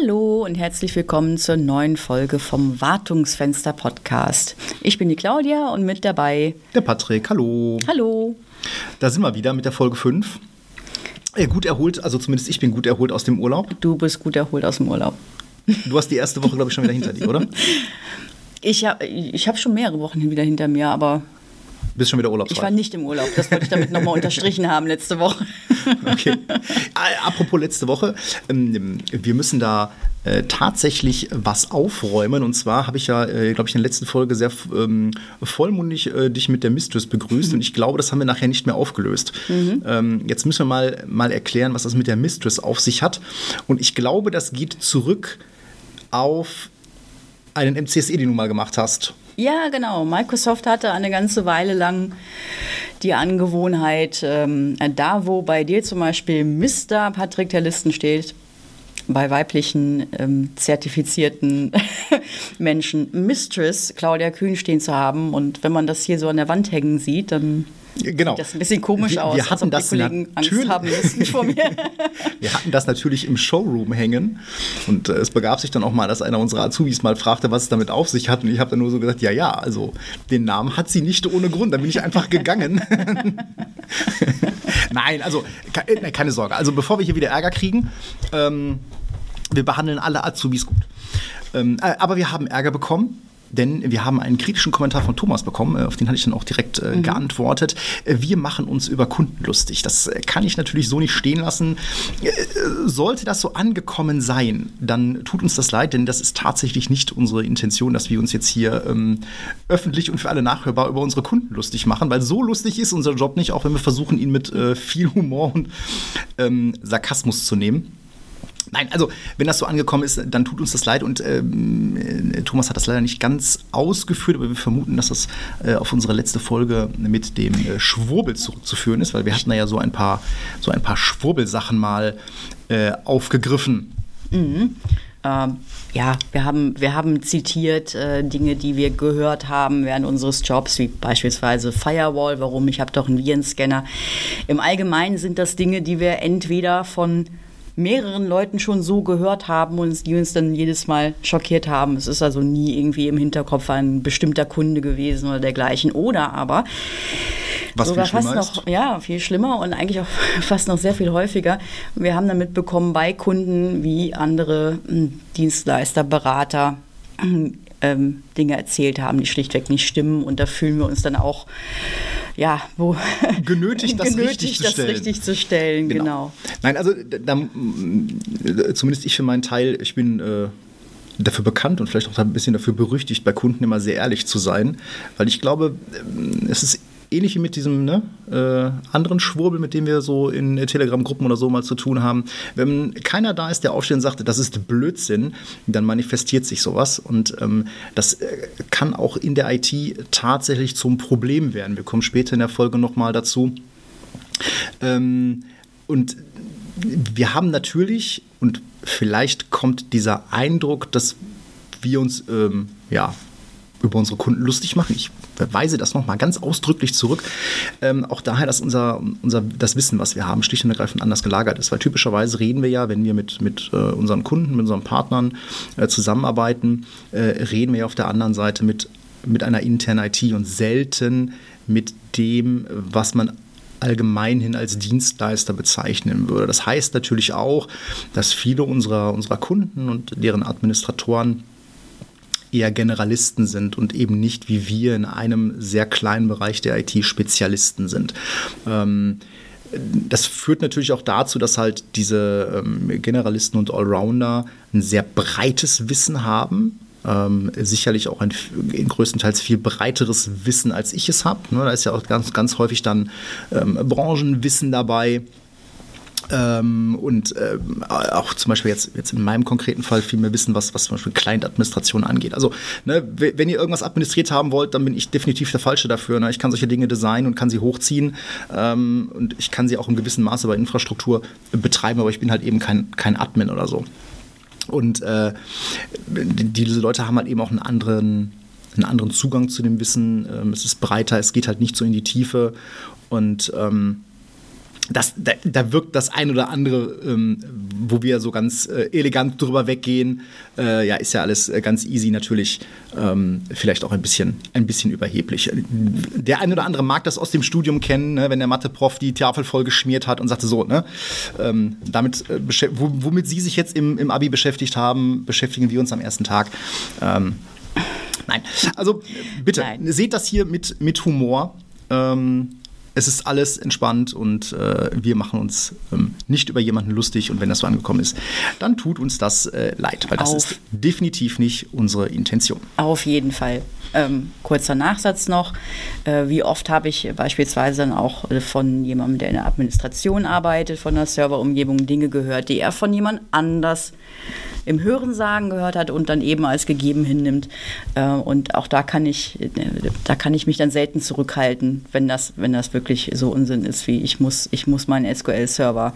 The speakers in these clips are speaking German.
Hallo und herzlich willkommen zur neuen Folge vom Wartungsfenster Podcast. Ich bin die Claudia und mit dabei der Patrick. Hallo. Hallo. Da sind wir wieder mit der Folge 5. Äh, gut erholt, also zumindest ich bin gut erholt aus dem Urlaub. Du bist gut erholt aus dem Urlaub. Du hast die erste Woche, glaube ich, schon wieder hinter dir, oder? Ich habe ich hab schon mehrere Wochen wieder hinter mir, aber bist schon wieder urlaubsreif. Ich war nicht im Urlaub. Das wollte ich damit nochmal unterstrichen haben letzte Woche. Okay. Apropos letzte Woche. Ähm, wir müssen da äh, tatsächlich was aufräumen. Und zwar habe ich ja, äh, glaube ich, in der letzten Folge sehr ähm, vollmundig äh, dich mit der Mistress begrüßt. Mhm. Und ich glaube, das haben wir nachher nicht mehr aufgelöst. Mhm. Ähm, jetzt müssen wir mal, mal erklären, was das mit der Mistress auf sich hat. Und ich glaube, das geht zurück auf einen MCSE, den du mal gemacht hast. Ja, genau. Microsoft hatte eine ganze Weile lang die Angewohnheit, ähm, da wo bei dir zum Beispiel Mr. Patrick der Listen steht, bei weiblichen ähm, zertifizierten Menschen Mistress Claudia Kühn stehen zu haben. Und wenn man das hier so an der Wand hängen sieht, dann Genau. Sieht das ein bisschen komisch wir, aus, wir hatten das Angst haben müssen vor mir. wir hatten das natürlich im Showroom hängen und äh, es begab sich dann auch mal, dass einer unserer Azubis mal fragte, was es damit auf sich hat und ich habe dann nur so gesagt, ja, ja, also den Namen hat sie nicht ohne Grund, dann bin ich einfach gegangen. Nein, also äh, keine Sorge, also bevor wir hier wieder Ärger kriegen, ähm, wir behandeln alle Azubis gut. Ähm, äh, aber wir haben Ärger bekommen denn wir haben einen kritischen Kommentar von Thomas bekommen, äh, auf den hatte ich dann auch direkt äh, mhm. geantwortet. Äh, wir machen uns über Kunden lustig. Das äh, kann ich natürlich so nicht stehen lassen. Sollte das so angekommen sein, dann tut uns das leid, denn das ist tatsächlich nicht unsere Intention, dass wir uns jetzt hier ähm, öffentlich und für alle nachhörbar über unsere Kunden lustig machen, weil so lustig ist unser Job nicht, auch wenn wir versuchen, ihn mit äh, viel Humor und ähm, Sarkasmus zu nehmen. Nein, also wenn das so angekommen ist, dann tut uns das leid und ähm, äh, Thomas hat das leider nicht ganz ausgeführt, aber wir vermuten, dass das äh, auf unsere letzte Folge mit dem äh, Schwurbel zurückzuführen ist, weil wir hatten ja so ein paar, so ein paar Schwurbelsachen mal äh, aufgegriffen. Mhm. Ähm, ja, wir haben, wir haben zitiert äh, Dinge, die wir gehört haben während unseres Jobs, wie beispielsweise Firewall, warum ich habe doch einen Virenscanner. Im Allgemeinen sind das Dinge, die wir entweder von mehreren Leuten schon so gehört haben und die uns dann jedes Mal schockiert haben. Es ist also nie irgendwie im Hinterkopf ein bestimmter Kunde gewesen oder dergleichen. Oder aber was sogar fast noch, ja, viel schlimmer und eigentlich auch fast noch sehr viel häufiger. Wir haben dann mitbekommen bei Kunden, wie andere hm, Dienstleister, Berater ähm, Dinge erzählt haben, die schlichtweg nicht stimmen. Und da fühlen wir uns dann auch ja, wo genötigt, das, genötigt, richtig, das zu richtig zu stellen. Genau. genau. Nein, also da, zumindest ich für meinen Teil, ich bin äh, dafür bekannt und vielleicht auch ein bisschen dafür berüchtigt, bei Kunden immer sehr ehrlich zu sein, weil ich glaube, ähm, es ist ähnlich wie mit diesem ne, äh, anderen Schwurbel, mit dem wir so in Telegram-Gruppen oder so mal zu tun haben. Wenn keiner da ist, der aufsteht und sagt, das ist Blödsinn, dann manifestiert sich sowas. Und ähm, das äh, kann auch in der IT tatsächlich zum Problem werden. Wir kommen später in der Folge nochmal dazu. Ähm, und wir haben natürlich, und vielleicht kommt dieser Eindruck, dass wir uns ähm, ja, über unsere Kunden lustig machen. Ich weise das nochmal ganz ausdrücklich zurück. Ähm, auch daher, dass unser, unser, das Wissen, was wir haben, schlicht und ergreifend anders gelagert ist. Weil typischerweise reden wir ja, wenn wir mit, mit äh, unseren Kunden, mit unseren Partnern äh, zusammenarbeiten, äh, reden wir ja auf der anderen Seite mit, mit einer internen IT und selten mit dem, was man allgemeinhin als Dienstleister bezeichnen würde. Das heißt natürlich auch, dass viele unserer, unserer Kunden und deren Administratoren eher Generalisten sind und eben nicht wie wir in einem sehr kleinen Bereich der IT Spezialisten sind. Ähm, das führt natürlich auch dazu, dass halt diese ähm, Generalisten und Allrounder ein sehr breites Wissen haben. Ähm, sicherlich auch ein in größtenteils viel breiteres Wissen, als ich es habe. Ne? Da ist ja auch ganz, ganz häufig dann ähm, Branchenwissen dabei. Ähm, und ähm, auch zum Beispiel jetzt, jetzt in meinem konkreten Fall viel mehr wissen, was, was zum Beispiel Client-Administration angeht. Also, ne, wenn ihr irgendwas administriert haben wollt, dann bin ich definitiv der Falsche dafür. Ne? Ich kann solche Dinge designen und kann sie hochziehen ähm, und ich kann sie auch im gewissen Maße bei Infrastruktur betreiben, aber ich bin halt eben kein, kein Admin oder so. Und äh, diese Leute haben halt eben auch einen anderen, einen anderen Zugang zu dem Wissen. Ähm, es ist breiter, es geht halt nicht so in die Tiefe und ähm, das, da, da, wirkt das ein oder andere, ähm, wo wir so ganz äh, elegant drüber weggehen. Äh, ja, ist ja alles äh, ganz easy natürlich. Ähm, vielleicht auch ein bisschen, ein bisschen überheblich. Der ein oder andere mag das aus dem Studium kennen, ne, wenn der Mathe-Prof die Tafel voll geschmiert hat und sagte so, ne, ähm, damit, äh, womit Sie sich jetzt im, im Abi beschäftigt haben, beschäftigen wir uns am ersten Tag. Ähm, nein, also bitte, Nein. seht das hier mit, mit Humor. Ähm, es ist alles entspannt und äh, wir machen uns ähm, nicht über jemanden lustig. Und wenn das so angekommen ist, dann tut uns das äh, leid, weil das Auf. ist definitiv nicht unsere Intention. Auf jeden Fall. Ähm, kurzer Nachsatz noch. Äh, wie oft habe ich beispielsweise dann auch von jemandem, der in der Administration arbeitet, von der Serverumgebung Dinge gehört, die er von jemand anders im Hörensagen gehört hat und dann eben als gegeben hinnimmt. Äh, und auch da kann ich, da kann ich mich dann selten zurückhalten, wenn das, wenn das wirklich so Unsinn ist, wie ich muss, ich muss meinen SQL-Server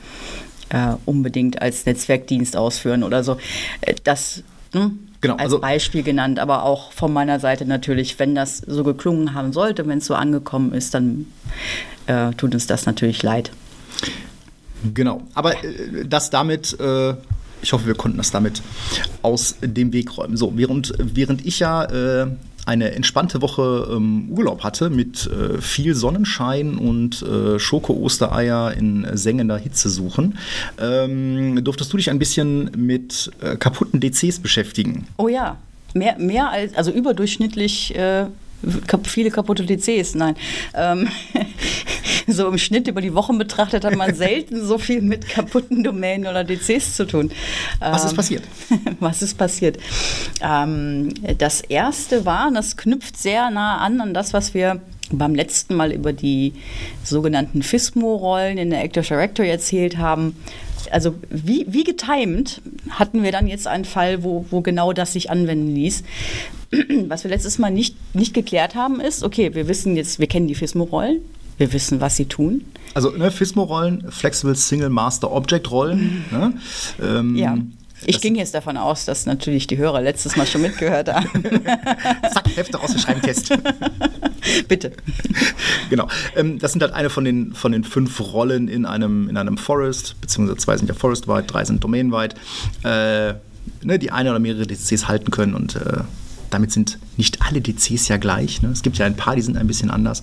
äh, unbedingt als Netzwerkdienst ausführen oder so. Äh, das hm, genau, als also, Beispiel genannt, aber auch von meiner Seite natürlich, wenn das so geklungen haben sollte, wenn es so angekommen ist, dann äh, tut uns das natürlich leid. Genau, aber äh, das damit äh, ich hoffe, wir konnten das damit aus dem Weg räumen. So, während, während ich ja äh, eine entspannte Woche ähm, Urlaub hatte mit äh, viel Sonnenschein und äh, Schoko-Ostereier in sengender Hitze suchen, ähm, durftest du dich ein bisschen mit äh, kaputten DCs beschäftigen. Oh ja, mehr, mehr als, also überdurchschnittlich äh, viele kaputte DCs, nein. Ähm, so im Schnitt über die Wochen betrachtet hat man selten so viel mit kaputten Domänen oder DCs zu tun. Was ist ähm, passiert? Was ist passiert? Ähm, das erste war, und das knüpft sehr nah an an das, was wir beim letzten Mal über die sogenannten FISMO-Rollen in der Active Directory erzählt haben, also wie, wie getimed hatten wir dann jetzt einen Fall, wo, wo genau das sich anwenden ließ. Was wir letztes Mal nicht, nicht geklärt haben, ist, okay, wir wissen jetzt, wir kennen die FISMO-Rollen, wir wissen, was sie tun. Also ne, FISMO-Rollen, Flexible Single Master Object Rollen. Ne? Ähm, ja. Ich ging jetzt davon aus, dass natürlich die Hörer letztes Mal schon mitgehört haben. Zack, Hefte raus, wir schreiben Test. Bitte. Genau. Ähm, das sind halt eine von den, von den fünf Rollen in einem, in einem Forest, beziehungsweise zwei sind ja forest-weit, drei sind domain-weit, äh, ne, die eine oder mehrere DCs halten können und äh, damit sind nicht alle DCs ja gleich. Ne? Es gibt ja ein paar, die sind ein bisschen anders.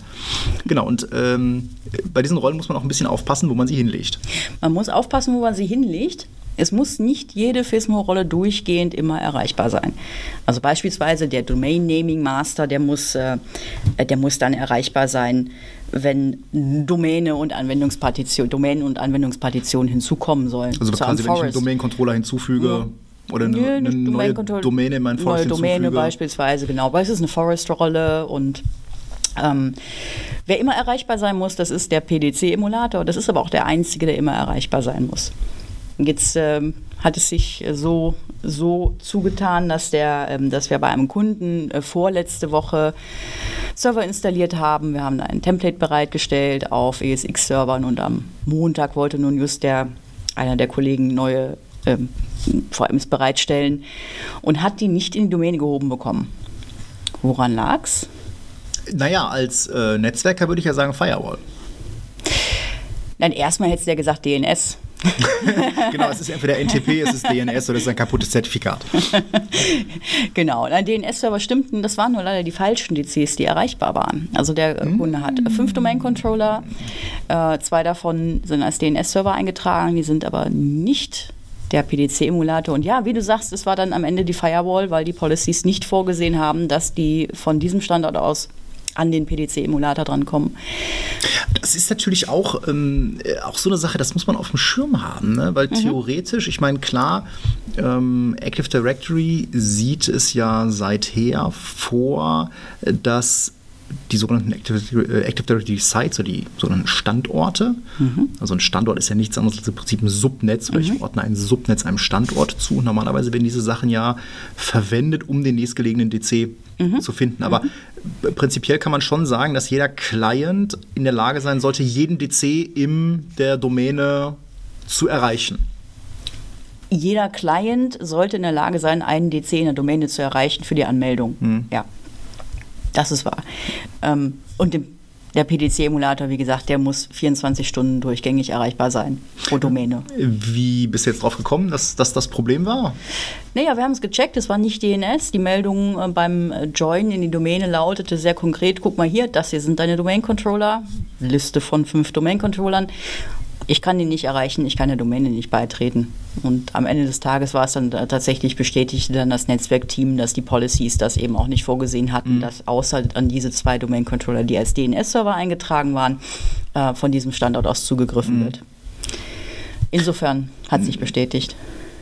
Genau, und ähm, bei diesen Rollen muss man auch ein bisschen aufpassen, wo man sie hinlegt. Man muss aufpassen, wo man sie hinlegt. Es muss nicht jede FISMO-Rolle durchgehend immer erreichbar sein. Also beispielsweise der Domain Naming Master, der muss, äh, der muss dann erreichbar sein, wenn Domäne und Anwendungspartition, Domänen und Anwendungspartitionen hinzukommen sollen. Also quasi, wenn ich einen Domain-Controller hinzufüge, ja. Oder eine, Nö, eine neue Domäne in meinen Forest Neue Domäne hinzufüge. beispielsweise, genau. Weil es ist eine Forest-Rolle und ähm, wer immer erreichbar sein muss, das ist der PDC-Emulator. Das ist aber auch der einzige, der immer erreichbar sein muss. Jetzt ähm, hat es sich so, so zugetan, dass, der, ähm, dass wir bei einem Kunden äh, vorletzte Woche Server installiert haben. Wir haben ein Template bereitgestellt auf ESX-Servern und am Montag wollte nun just der, einer der Kollegen neue ähm, VMs bereitstellen und hat die nicht in die Domäne gehoben bekommen. Woran lag's? Naja, als äh, Netzwerker würde ich ja sagen Firewall. Dann erstmal hättest du ja gesagt DNS. genau, es ist entweder NTP, es ist DNS oder es ist ein kaputtes Zertifikat. genau, ein DNS-Server stimmten, das waren nur leider die falschen DCs, die erreichbar waren. Also der mm. Kunde hat fünf Domain-Controller, äh, zwei davon sind als DNS-Server eingetragen, die sind aber nicht der PDC-Emulator. Und ja, wie du sagst, es war dann am Ende die Firewall, weil die Policies nicht vorgesehen haben, dass die von diesem Standort aus an den PDC-Emulator drankommen. Das ist natürlich auch, ähm, auch so eine Sache, das muss man auf dem Schirm haben, ne? weil mhm. theoretisch, ich meine, klar, ähm, Active Directory sieht es ja seither vor, dass die sogenannten Active, äh, Active Directory Sites oder die sogenannten Standorte. Mhm. Also ein Standort ist ja nichts anderes als im Prinzip ein Subnetz oder mhm. ich ordne ein Subnetz einem Standort zu. Und normalerweise werden diese Sachen ja verwendet, um den nächstgelegenen DC mhm. zu finden. Aber mhm. prinzipiell kann man schon sagen, dass jeder Client in der Lage sein sollte, jeden DC in der Domäne zu erreichen jeder Client sollte in der Lage sein, einen DC in der Domäne zu erreichen für die Anmeldung. Mhm. Ja. Das ist wahr. Ähm, und im der PDC-Emulator, wie gesagt, der muss 24 Stunden durchgängig erreichbar sein pro Domäne. Wie bist du jetzt drauf gekommen, dass, dass das Problem war? Naja, wir haben es gecheckt, es war nicht DNS. Die Meldung äh, beim Join in die Domäne lautete sehr konkret, guck mal hier, das hier sind deine Domain-Controller, Liste von fünf Domain-Controllern ich kann ihn nicht erreichen, ich kann der Domäne nicht beitreten. Und am Ende des Tages war es dann tatsächlich bestätigte dann das Netzwerkteam, dass die Policies das eben auch nicht vorgesehen hatten, mhm. dass außer an diese zwei Domain-Controller, die als DNS-Server eingetragen waren, äh, von diesem Standort aus zugegriffen mhm. wird. Insofern hat sich bestätigt.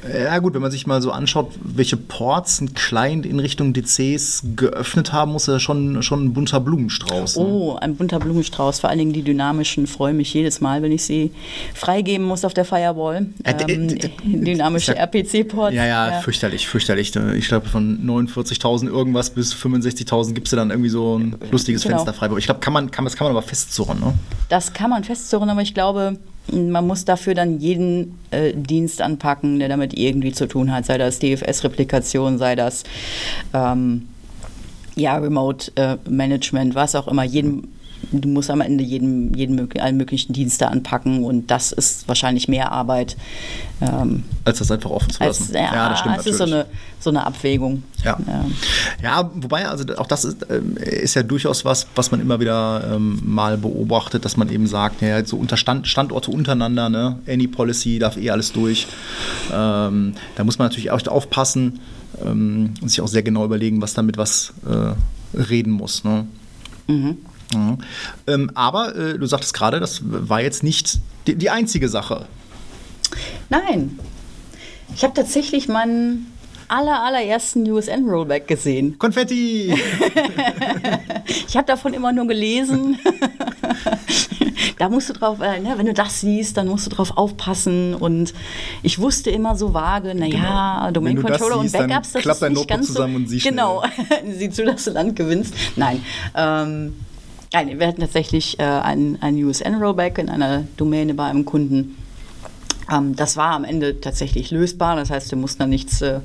Ja gut, wenn man sich mal so anschaut, welche Ports ein Client in Richtung DCs geöffnet haben, muss er schon, schon ein bunter Blumenstrauß. Ne? Oh, ein bunter Blumenstrauß. Vor allen Dingen die dynamischen freue mich jedes Mal, wenn ich sie freigeben muss auf der Firewall. Äh, ähm, dynamische ja, RPC-Ports. Ja, ja, ja, fürchterlich, fürchterlich. Ich glaube, von 49.000 irgendwas bis 65.000 gibt es dann irgendwie so ein lustiges genau. Fenster frei. Ich glaube, kann man, kann, das kann man aber festzurren, ne? Das kann man festzurren, aber ich glaube, man muss dafür dann jeden äh, Dienst anpacken, der damit irgendwie zu tun hat, sei das DFS-Replikation, sei das ähm, ja, Remote äh, Management, was auch immer. Jeden du musst am Ende jeden, jeden, allen möglichen Dienste anpacken und das ist wahrscheinlich mehr Arbeit. Ähm, als das einfach offen zu lassen. Als, ja, ja, das stimmt. Es ist so eine, so eine Abwägung. Ja. ja. ja, wobei, also auch das ist, äh, ist, ja durchaus was, was man immer wieder ähm, mal beobachtet, dass man eben sagt, ja, so unter Stand, Standorte untereinander, ne, Any Policy darf eh alles durch. Ähm, da muss man natürlich auch aufpassen ähm, und sich auch sehr genau überlegen, was damit was äh, reden muss. Ne? Mhm. Mhm. Ähm, aber äh, du sagtest gerade, das war jetzt nicht die, die einzige Sache. Nein. Ich habe tatsächlich meinen aller, allerersten USN-Rollback gesehen. Konfetti! ich habe davon immer nur gelesen. da musst du drauf, äh, ne, wenn du das siehst, dann musst du drauf aufpassen. Und ich wusste immer so vage, naja, genau. Domain Controller siehst, und Backups, das ist nicht ganz zusammen so. Und sieh genau, sieh zu, dass du Land gewinnst. Nein. Ähm, Nein, wir hatten tatsächlich äh, ein, ein USN-Rollback in einer Domäne bei einem Kunden. Ähm, das war am Ende tatsächlich lösbar. Das heißt, wir mussten da nichts äh,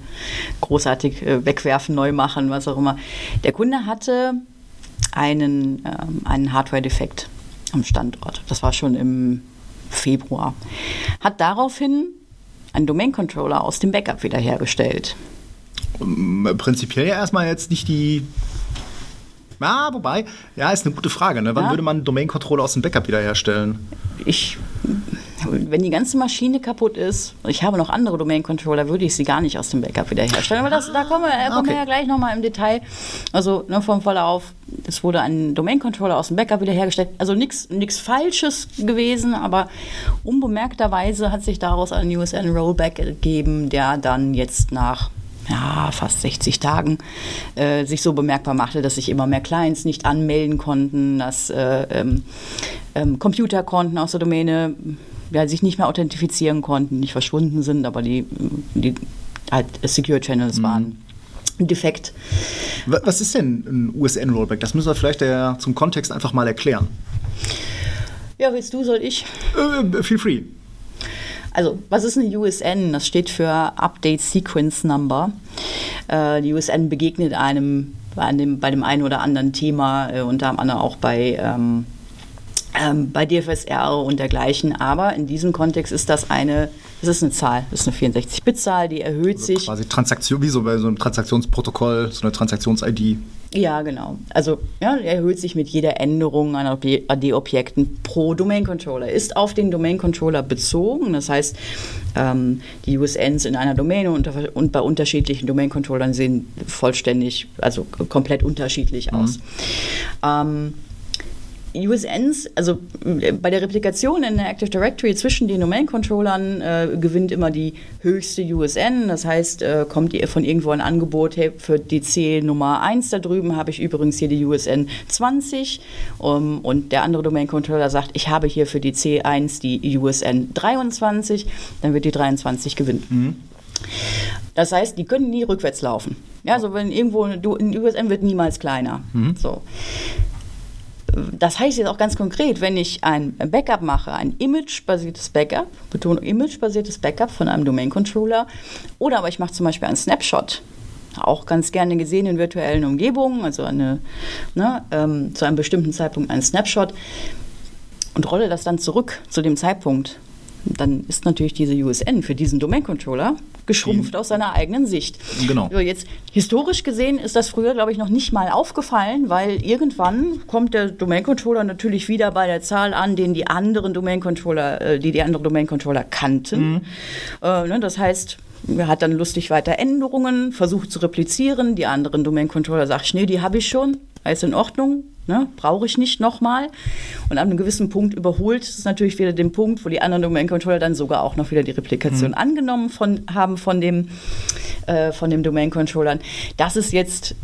großartig äh, wegwerfen, neu machen, was auch immer. Der Kunde hatte einen, ähm, einen Hardware-Defekt am Standort. Das war schon im Februar. Hat daraufhin einen Domain-Controller aus dem Backup wiederhergestellt. Prinzipiell ja erstmal jetzt nicht die ja, wobei, ja, ist eine gute Frage. Ne? Wann ja. würde man einen Domain-Controller aus dem Backup wiederherstellen? Ich, wenn die ganze Maschine kaputt ist, ich habe noch andere Domain-Controller, würde ich sie gar nicht aus dem Backup wiederherstellen. Aber das, da kommen wir, da kommen okay. wir ja gleich nochmal im Detail. Also ne, vom Verlauf, es wurde ein Domain-Controller aus dem Backup wiederhergestellt. Also nichts Falsches gewesen, aber unbemerkterweise hat sich daraus ein USN-Rollback ergeben, der dann jetzt nach ja, fast 60 Tagen äh, sich so bemerkbar machte, dass sich immer mehr Clients nicht anmelden konnten, dass äh, ähm, ähm, Computerkonten aus der Domäne ja, sich nicht mehr authentifizieren konnten, nicht verschwunden sind, aber die, die halt Secure Channels mhm. waren defekt. Was ist denn ein USN-Rollback? Das müssen wir vielleicht der, zum Kontext einfach mal erklären. Ja, willst du, soll ich? Äh, feel free. Also, was ist eine USN? Das steht für Update Sequence Number. Äh, die USN begegnet einem bei dem, bei dem einen oder anderen Thema, äh, unter anderem auch bei, ähm, ähm, bei DFSR und dergleichen. Aber in diesem Kontext ist das eine, das ist eine Zahl, das ist eine 64-Bit-Zahl, die erhöht also sich. Quasi Transaktion, wie so bei so einem Transaktionsprotokoll, so eine Transaktions-ID. Ja, genau. Also ja, erhöht sich mit jeder Änderung an AD-Objekten pro Domain-Controller. Ist auf den Domain-Controller bezogen. Das heißt, ähm, die USNs in einer Domäne und, und bei unterschiedlichen Domain-Controllern sehen vollständig, also komplett unterschiedlich aus. Mhm. Ähm, USNs, also äh, bei der Replikation in der Active Directory zwischen den Domain-Controllern äh, gewinnt immer die höchste USN. Das heißt, äh, kommt von irgendwo ein Angebot, hey, für DC Nummer 1 da drüben habe ich übrigens hier die USN 20 um, und der andere Domain-Controller sagt, ich habe hier für die C1 die USN 23, dann wird die 23 gewinnen. Mhm. Das heißt, die können nie rückwärts laufen. Ja, also wenn irgendwo eine USN wird niemals kleiner. Mhm. So das heißt jetzt auch ganz konkret, wenn ich ein Backup mache, ein Image-basiertes Backup, Betonung Image-basiertes Backup von einem Domain-Controller, oder aber ich mache zum Beispiel einen Snapshot auch ganz gerne gesehen in virtuellen Umgebungen, also eine, ne, ähm, zu einem bestimmten Zeitpunkt ein Snapshot und rolle das dann zurück zu dem Zeitpunkt. Dann ist natürlich diese USN für diesen Domain-Controller geschrumpft aus seiner eigenen Sicht. Genau. So, jetzt historisch gesehen ist das früher, glaube ich, noch nicht mal aufgefallen, weil irgendwann kommt der Domain-Controller natürlich wieder bei der Zahl an, den die anderen Domain-Controller, äh, die die anderen Domain-Controller kannten. Mhm. Äh, ne, das heißt, er hat dann lustig weiter Änderungen, versucht zu replizieren. Die anderen Domain-Controller sagen, nee, die habe ich schon, alles in Ordnung, ne? brauche ich nicht nochmal. Und an einem gewissen Punkt überholt es natürlich wieder den Punkt, wo die anderen Domain-Controller dann sogar auch noch wieder die Replikation mhm. angenommen von, haben von dem, äh, von dem Domain-Controllern. Das ist jetzt,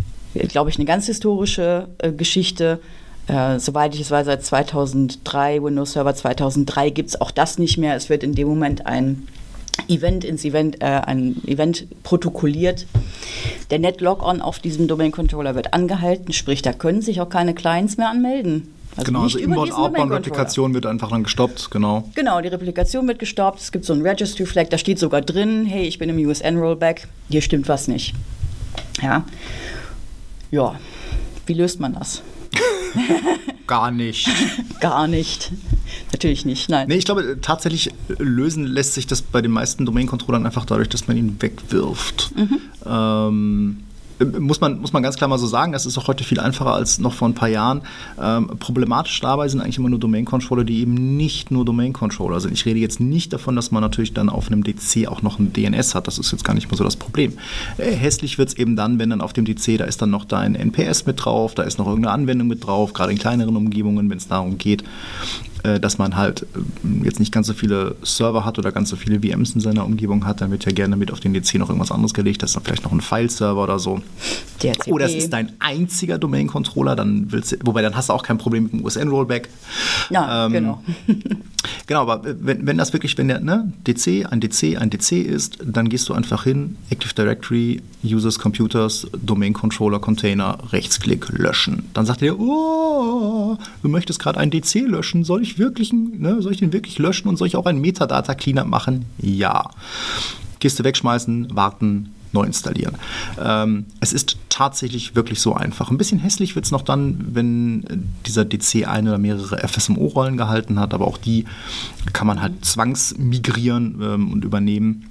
glaube ich, eine ganz historische äh, Geschichte. Äh, soweit ich es weiß, seit 2003, Windows Server 2003 gibt es auch das nicht mehr. Es wird in dem Moment ein Event ins Event, äh, ein Event protokolliert. Der Net-Log-On auf diesem Domain-Controller wird angehalten, sprich, da können sich auch keine Clients mehr anmelden. Also genau, also Inbound-Outbound-Replikation wird einfach dann gestoppt, genau. Genau, die Replikation wird gestoppt. Es gibt so ein Registry-Flag, da steht sogar drin, hey, ich bin im USN-Rollback, hier stimmt was nicht. Ja. Ja, wie löst man das? Gar nicht. Gar nicht. Natürlich nicht, nein. Nee, ich glaube, tatsächlich lösen lässt sich das bei den meisten Domain-Controllern einfach dadurch, dass man ihn wegwirft. Mhm. Ähm, muss man, muss man ganz klar mal so sagen, das ist auch heute viel einfacher als noch vor ein paar Jahren. Ähm, problematisch dabei sind eigentlich immer nur Domain-Controller, die eben nicht nur Domain-Controller sind. Ich rede jetzt nicht davon, dass man natürlich dann auf einem DC auch noch ein DNS hat. Das ist jetzt gar nicht mal so das Problem. Äh, hässlich wird es eben dann, wenn dann auf dem DC, da ist dann noch dein NPS mit drauf, da ist noch irgendeine Anwendung mit drauf, gerade in kleineren Umgebungen, wenn es darum geht, äh, dass man halt äh, jetzt nicht ganz so viele Server hat oder ganz so viele VMs in seiner Umgebung hat, dann wird ja gerne mit auf den DC noch irgendwas anderes gelegt. Das ist dann vielleicht noch ein File-Server oder so. DHCP. Oder es ist dein einziger Domain-Controller, dann willst du, wobei dann hast du auch kein Problem mit dem USN-Rollback. Ja, ähm, genau. genau, aber wenn, wenn das wirklich, wenn der ne, DC ein DC ein DC ist, dann gehst du einfach hin, Active Directory, Users, Computers, Domain-Controller, Container, Rechtsklick, löschen. Dann sagt er, oh, du möchtest gerade einen DC löschen, soll ich wirklich, ne, soll ich den wirklich löschen und soll ich auch einen Metadata-Cleanup machen? Ja. Kiste wegschmeißen, warten, neu installieren. Ähm, es ist tatsächlich wirklich so einfach. Ein bisschen hässlich wird es noch dann, wenn dieser DC eine oder mehrere FSMO-Rollen gehalten hat, aber auch die kann man halt zwangsmigrieren ähm, und übernehmen.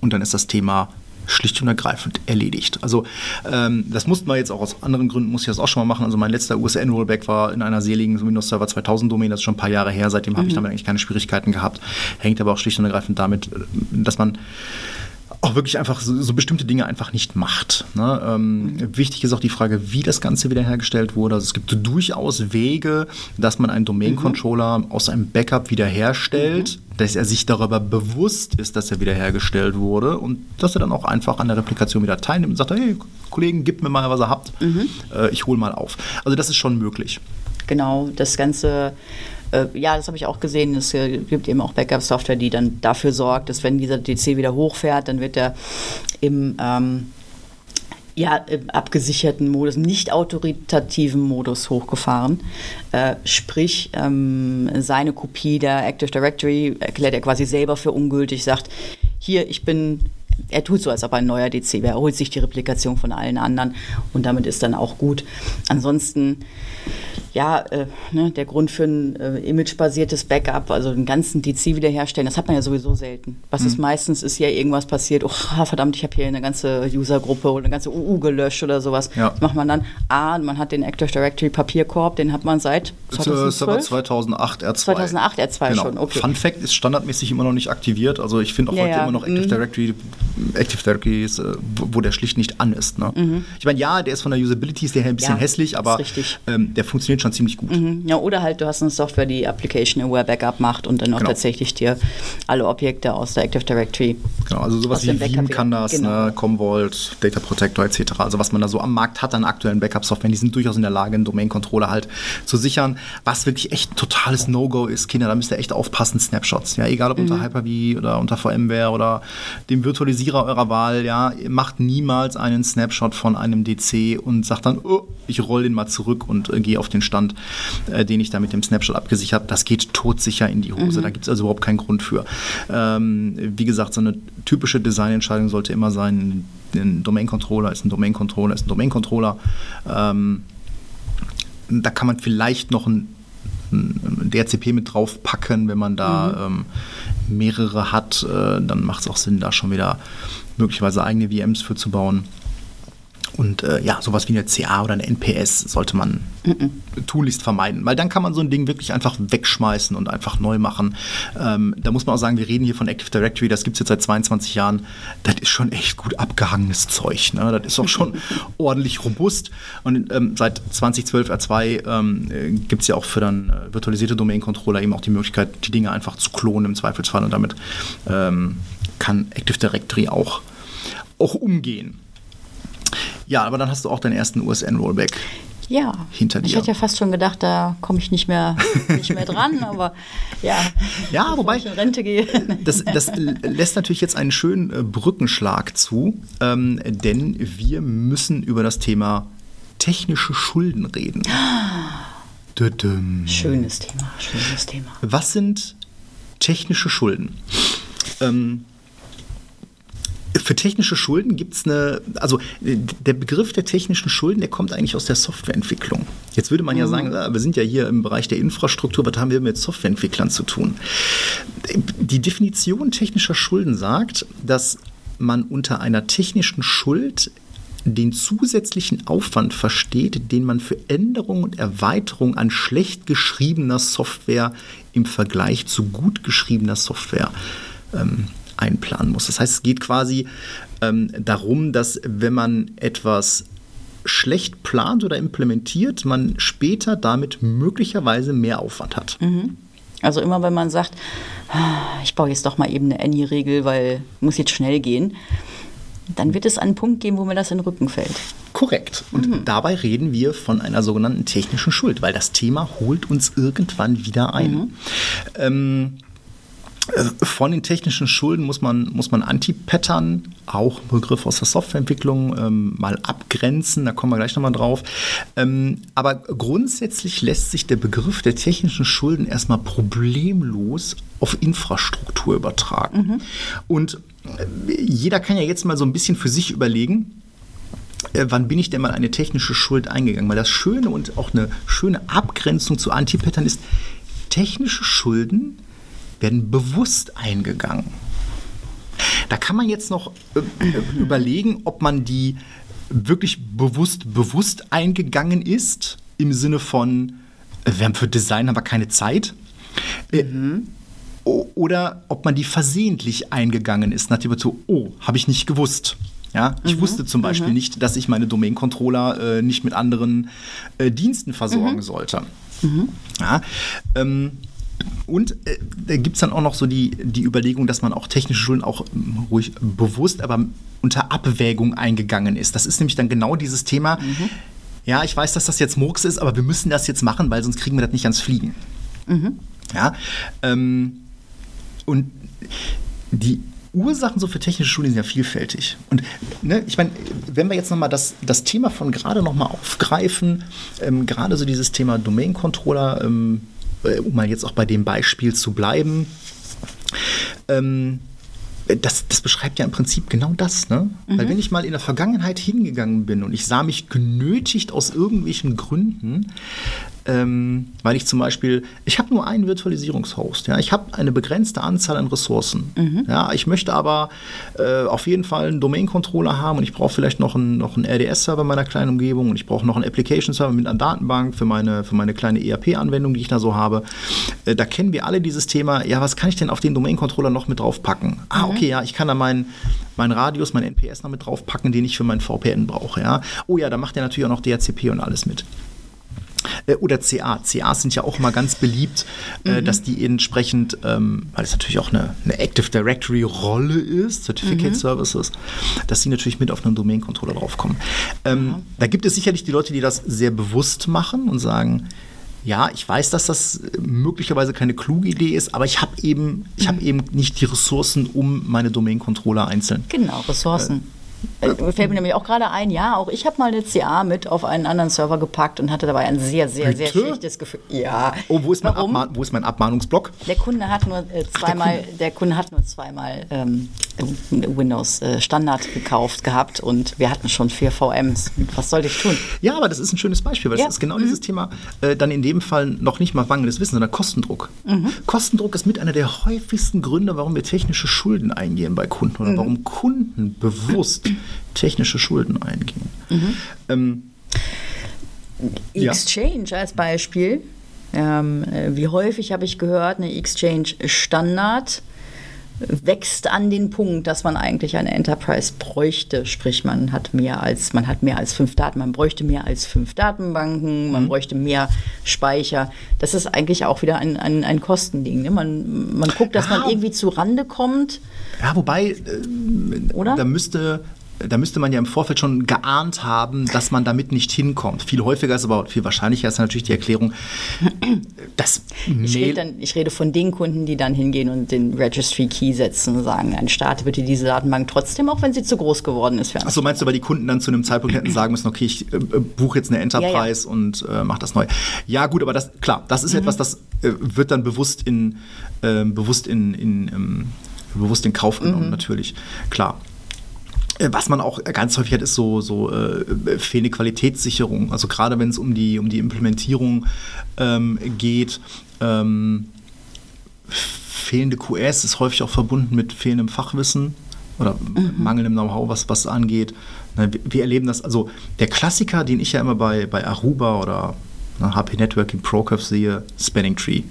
Und dann ist das Thema schlicht und ergreifend erledigt. Also ähm, das mussten wir jetzt auch aus anderen Gründen, muss ich das auch schon mal machen. Also mein letzter USN-Rollback war in einer seligen Windows Server 2000 Domain, das ist schon ein paar Jahre her, seitdem mhm. habe ich damit eigentlich keine Schwierigkeiten gehabt. Hängt aber auch schlicht und ergreifend damit, dass man auch wirklich einfach so, so, bestimmte Dinge einfach nicht macht. Ne? Ähm, wichtig ist auch die Frage, wie das Ganze wiederhergestellt wurde. Also es gibt durchaus Wege, dass man einen Domain-Controller mhm. aus einem Backup wiederherstellt, mhm. dass er sich darüber bewusst ist, dass er wiederhergestellt wurde und dass er dann auch einfach an der Replikation wieder teilnimmt und sagt, hey Kollegen, gebt mir mal, was ihr habt, mhm. äh, ich hole mal auf. Also das ist schon möglich. Genau, das Ganze äh, ja, das habe ich auch gesehen. Es gibt eben auch Backup-Software, die dann dafür sorgt, dass wenn dieser DC wieder hochfährt, dann wird er im ähm, ja, im abgesicherten Modus, nicht autoritativen Modus hochgefahren. Äh, sprich, ähm, seine Kopie der Active Directory erklärt er quasi selber für ungültig, sagt, hier, ich bin er tut so, als ob ein neuer DC wäre. Er holt sich die Replikation von allen anderen und damit ist dann auch gut. Ansonsten ja, äh, ne, der Grund für ein äh, imagebasiertes Backup, also den ganzen DC wiederherstellen, das hat man ja sowieso selten. Was mhm. ist meistens, ist ja irgendwas passiert, oh verdammt, ich habe hier eine ganze Usergruppe oder eine ganze UU gelöscht oder sowas. Ja. Das macht man dann, A, man hat den Active Directory Papierkorb, den hat man seit 2012? 2008 R2. 2008 R2 genau. schon, okay. Fun Fact ist standardmäßig immer noch nicht aktiviert, also ich finde auch ja, heute ja. immer noch Active mhm. Directory, Active Directory ist, äh, wo der schlicht nicht an ist. Ne? Mhm. Ich meine, ja, der ist von der Usability ist der ein bisschen hässlich, aber ähm, der funktioniert schon ziemlich gut. Mhm. Ja, oder halt du hast eine Software, die Application Aware Backup macht und dann auch genau. tatsächlich dir alle Objekte aus der Active Directory. Genau, also sowas wie Veeam kann das, genau. ne, Commvault, Data Protector etc. Also was man da so am Markt hat an aktuellen Backup-Software, die sind durchaus in der Lage, einen Domain-Controller halt zu sichern. Was wirklich echt ein totales No-Go ist, Kinder, da müsst ihr echt aufpassen, Snapshots. Ja, egal ob mhm. unter Hyper-V oder unter VMware oder dem Virtualisierer eurer Wahl, ja, macht niemals einen Snapshot von einem DC und sagt dann, oh, ich roll den mal zurück und äh, gehe auf den Stand äh, den ich da mit dem Snapshot abgesichert habe, das geht todsicher in die Hose. Mhm. Da gibt es also überhaupt keinen Grund für. Ähm, wie gesagt, so eine typische Designentscheidung sollte immer sein, ein Domain-Controller ist ein Domain-Controller ist ein Domain-Controller. Ähm, da kann man vielleicht noch ein, DHCP mit draufpacken, wenn man da mhm. ähm, mehrere hat. Äh, dann macht es auch Sinn, da schon wieder möglicherweise eigene VMs für zu bauen. Und äh, ja, sowas wie eine CA oder eine NPS sollte man -mm. tunlichst vermeiden, weil dann kann man so ein Ding wirklich einfach wegschmeißen und einfach neu machen. Ähm, da muss man auch sagen, wir reden hier von Active Directory, das gibt es jetzt seit 22 Jahren. Das ist schon echt gut abgehangenes Zeug. Ne? Das ist auch schon ordentlich robust. Und ähm, seit 2012 R2 ähm, gibt es ja auch für dann äh, virtualisierte Domain-Controller eben auch die Möglichkeit, die Dinge einfach zu klonen im Zweifelsfall. Und damit ähm, kann Active Directory auch, auch umgehen. Ja, aber dann hast du auch deinen ersten USN-Rollback. Ja, hinter dir. ich hätte ja fast schon gedacht, da komme ich nicht mehr, nicht mehr dran, aber ja. Ja, wobei ich in Rente gehe. Das, das lässt natürlich jetzt einen schönen äh, Brückenschlag zu, ähm, denn wir müssen über das Thema technische Schulden reden. Schönes Thema, schönes Thema. Was sind technische Schulden? Ähm, für technische Schulden gibt es eine, also der Begriff der technischen Schulden, der kommt eigentlich aus der Softwareentwicklung. Jetzt würde man ja mhm. sagen, wir sind ja hier im Bereich der Infrastruktur, was haben wir mit Softwareentwicklern zu tun? Die Definition technischer Schulden sagt, dass man unter einer technischen Schuld den zusätzlichen Aufwand versteht, den man für Änderung und Erweiterung an schlecht geschriebener Software im Vergleich zu gut geschriebener Software ähm, einplanen muss. Das heißt, es geht quasi ähm, darum, dass wenn man etwas schlecht plant oder implementiert, man später damit möglicherweise mehr Aufwand hat. Mhm. Also immer wenn man sagt, ah, ich baue jetzt doch mal eben eine Any-Regel, weil muss jetzt schnell gehen, dann wird es einen Punkt geben, wo mir das in den Rücken fällt. Korrekt. Und mhm. dabei reden wir von einer sogenannten technischen Schuld, weil das Thema holt uns irgendwann wieder ein. Mhm. Ähm, äh, von den technischen Schulden muss man, muss man Anti-Pattern, auch ein Begriff aus der Softwareentwicklung, ähm, mal abgrenzen. Da kommen wir gleich nochmal drauf. Ähm, aber grundsätzlich lässt sich der Begriff der technischen Schulden erstmal problemlos auf Infrastruktur übertragen. Mhm. Und äh, jeder kann ja jetzt mal so ein bisschen für sich überlegen, äh, wann bin ich denn mal eine technische Schuld eingegangen? Weil das Schöne und auch eine schöne Abgrenzung zu Anti-Pattern ist, technische Schulden werden bewusst eingegangen. Da kann man jetzt noch äh, überlegen, ob man die wirklich bewusst bewusst eingegangen ist, im Sinne von, äh, wir haben für Design aber keine Zeit. Äh, mhm. Oder ob man die versehentlich eingegangen ist, nach dem Motto, oh, habe ich nicht gewusst. Ja, ich mhm. wusste zum Beispiel mhm. nicht, dass ich meine Domain-Controller äh, nicht mit anderen äh, Diensten versorgen mhm. sollte. Mhm. Ja, ähm, und äh, da gibt es dann auch noch so die, die Überlegung, dass man auch technische Schulden auch ähm, ruhig bewusst, aber unter Abwägung eingegangen ist. Das ist nämlich dann genau dieses Thema. Mhm. Ja, ich weiß, dass das jetzt Murks ist, aber wir müssen das jetzt machen, weil sonst kriegen wir das nicht ans Fliegen. Mhm. Ja, ähm, und die Ursachen so für technische Schulden sind ja vielfältig. Und ne, ich meine, wenn wir jetzt nochmal das, das Thema von gerade nochmal aufgreifen, ähm, gerade so dieses Thema Domain-Controller, ähm, äh, um mal jetzt auch bei dem Beispiel zu bleiben, ähm, das, das, beschreibt ja im Prinzip genau das. Ne? Mhm. Weil wenn ich mal in der Vergangenheit hingegangen bin und ich sah mich genötigt aus irgendwelchen Gründen, ähm, weil ich zum Beispiel, ich habe nur einen Virtualisierungshost, ja, ich habe eine begrenzte Anzahl an Ressourcen. Mhm. Ja, ich möchte aber äh, auf jeden Fall einen Domain-Controller haben und ich brauche vielleicht noch einen, noch einen RDS-Server in meiner kleinen Umgebung und ich brauche noch einen Application-Server mit einer Datenbank für meine, für meine kleine ERP-Anwendung, die ich da so habe. Äh, da kennen wir alle dieses Thema, ja, was kann ich denn auf den Domain-Controller noch mit draufpacken? Ah, mhm. okay, ja, ich kann da meinen mein Radius, mein NPS noch mit draufpacken, den ich für meinen VPN brauche. Ja? Oh ja, da macht er natürlich auch noch DHCP und alles mit. Äh, oder CA. CAs sind ja auch mal ganz beliebt, äh, mhm. dass die entsprechend, ähm, weil es natürlich auch eine, eine Active Directory-Rolle ist, Certificate mhm. Services, dass sie natürlich mit auf einen Domain-Controller draufkommen. Ähm, mhm. Da gibt es sicherlich die Leute, die das sehr bewusst machen und sagen, ja, ich weiß, dass das möglicherweise keine kluge Idee ist, aber ich habe eben, ich habe mhm. eben nicht die Ressourcen, um meine Domain-Controller einzeln. Genau, Ressourcen. Äh, Fällt mir nämlich auch gerade ein, ja, auch ich habe mal eine CA mit auf einen anderen Server gepackt und hatte dabei ein sehr, sehr, sehr Bitte? schlechtes Gefühl. Ja. Oh, wo ist mein? Abmahn wo ist mein Abmahnungsblock? Der Kunde hat nur äh, zweimal, der, Kunde hat nur zweimal ähm, Windows äh, Standard gekauft gehabt und wir hatten schon vier VMs. Was sollte ich tun? Ja, aber das ist ein schönes Beispiel, weil Ja. das ist genau dieses Thema, äh, dann in dem Fall noch nicht mal mangelndes Wissen, sondern Kostendruck. Kostendruck ist mit einer der häufigsten Gründe, warum wir technische Schulden eingehen bei Kunden oder warum Kunden bewusst technische Schulden eingehen. Ähm, Ja. Exchange als Beispiel. Ähm, äh, wie häufig habe ich gehört, eine Exchange Standard wächst an den Punkt, dass man eigentlich eine Enterprise bräuchte. Sprich, man hat mehr als man hat mehr als fünf Daten, man bräuchte mehr als fünf Datenbanken, Mhm. man bräuchte mehr Speicher. Das ist eigentlich auch wieder ein, ein, ein Kostending. Ne? Man, man guckt, dass Ja. man irgendwie zu Rande kommt. ja, wobei, äh, Oder? da müsste. Da müsste man ja im Vorfeld schon geahnt haben, dass man damit nicht hinkommt. Viel häufiger ist aber viel wahrscheinlicher ist natürlich die Erklärung, dass Ich rede, dann, ich rede von den Kunden, die dann hingehen und den Registry Key setzen und sagen, dann starte bitte diese Datenbank trotzdem, auch wenn sie zu groß geworden ist Achso, meinst du, weil die Kunden dann zu einem Zeitpunkt hätten sagen müssen, okay, ich äh, buche jetzt eine Enterprise Ja, und äh, mache das neu. Ja, gut, aber das, klar, das ist Mhm. etwas, das äh, wird dann bewusst in, äh, bewusst in, in ähm, bewusst in Kauf Mhm. genommen, natürlich. Klar. Äh, Was man auch ganz häufig hat, ist so, so äh, fehlende Qualitätssicherung. Also gerade wenn es um die, um die Implementierung ähm, geht, ähm, fehlende QS ist häufig auch verbunden mit fehlendem Fachwissen oder mangelndem Know-how, was was angeht. Ne, wir- Wir erleben das, also der Klassiker, den ich ja immer bei, bei Aruba oder ne, HP Networking ProCurve sehe, Spanning Tree.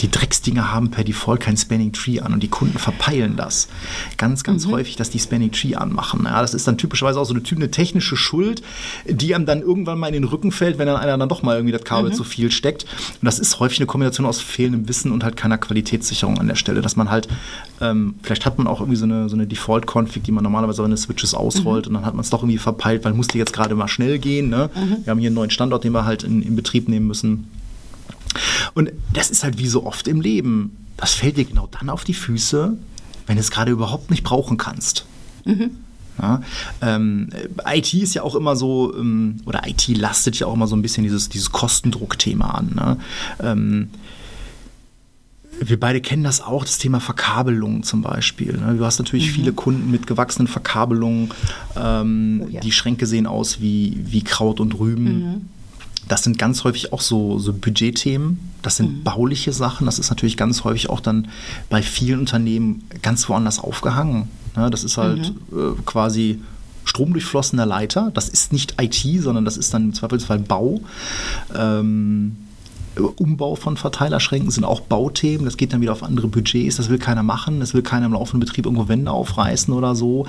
Die Drecksdinger haben per Default kein Spanning Tree an und die Kunden verpeilen das. Ganz, ganz häufig, dass die Spanning Tree anmachen. Ja, das ist dann typischerweise auch so eine, eine technische Schuld, die einem dann irgendwann mal in den Rücken fällt, wenn dann einer dann doch mal irgendwie das Kabel zu viel steckt. Und das ist häufig eine Kombination aus fehlendem Wissen und halt keiner Qualitätssicherung an der Stelle. Dass man halt, ähm, vielleicht hat man auch irgendwie so eine, so eine Default-Config, die man normalerweise seine Switches ausrollt und dann hat man es doch irgendwie verpeilt, weil musste jetzt gerade mal schnell gehen. Ne? Wir haben hier einen neuen Standort, den wir halt in, in Betrieb nehmen müssen. Und das ist halt wie so oft im Leben. Das fällt dir genau dann auf die Füße, wenn du es gerade überhaupt nicht brauchen kannst. Ja, ähm, IT ist ja auch immer so, ähm, oder IT lastet ja auch immer so ein bisschen dieses, dieses Kostendruckthema an. Ne? Ähm, wir beide kennen das auch, das Thema Verkabelung zum Beispiel. Ne? Du hast natürlich viele Kunden mit gewachsenen Verkabelungen. Ähm, Oh ja. Die Schränke sehen aus wie, wie Kraut und Rüben. Das sind ganz häufig auch so, so Budgetthemen. Das sind bauliche Sachen. Das ist natürlich ganz häufig auch dann bei vielen Unternehmen ganz woanders aufgehangen. Ne? Das ist halt äh, quasi stromdurchflossener Leiter. Das ist nicht IT, sondern das ist dann im Zweifelsfall Bau. Ähm, Umbau von Verteilerschränken sind auch Bauthemen. Das geht dann wieder auf andere Budgets. Das will keiner machen. Das will keiner im laufenden Betrieb irgendwo Wände aufreißen oder so.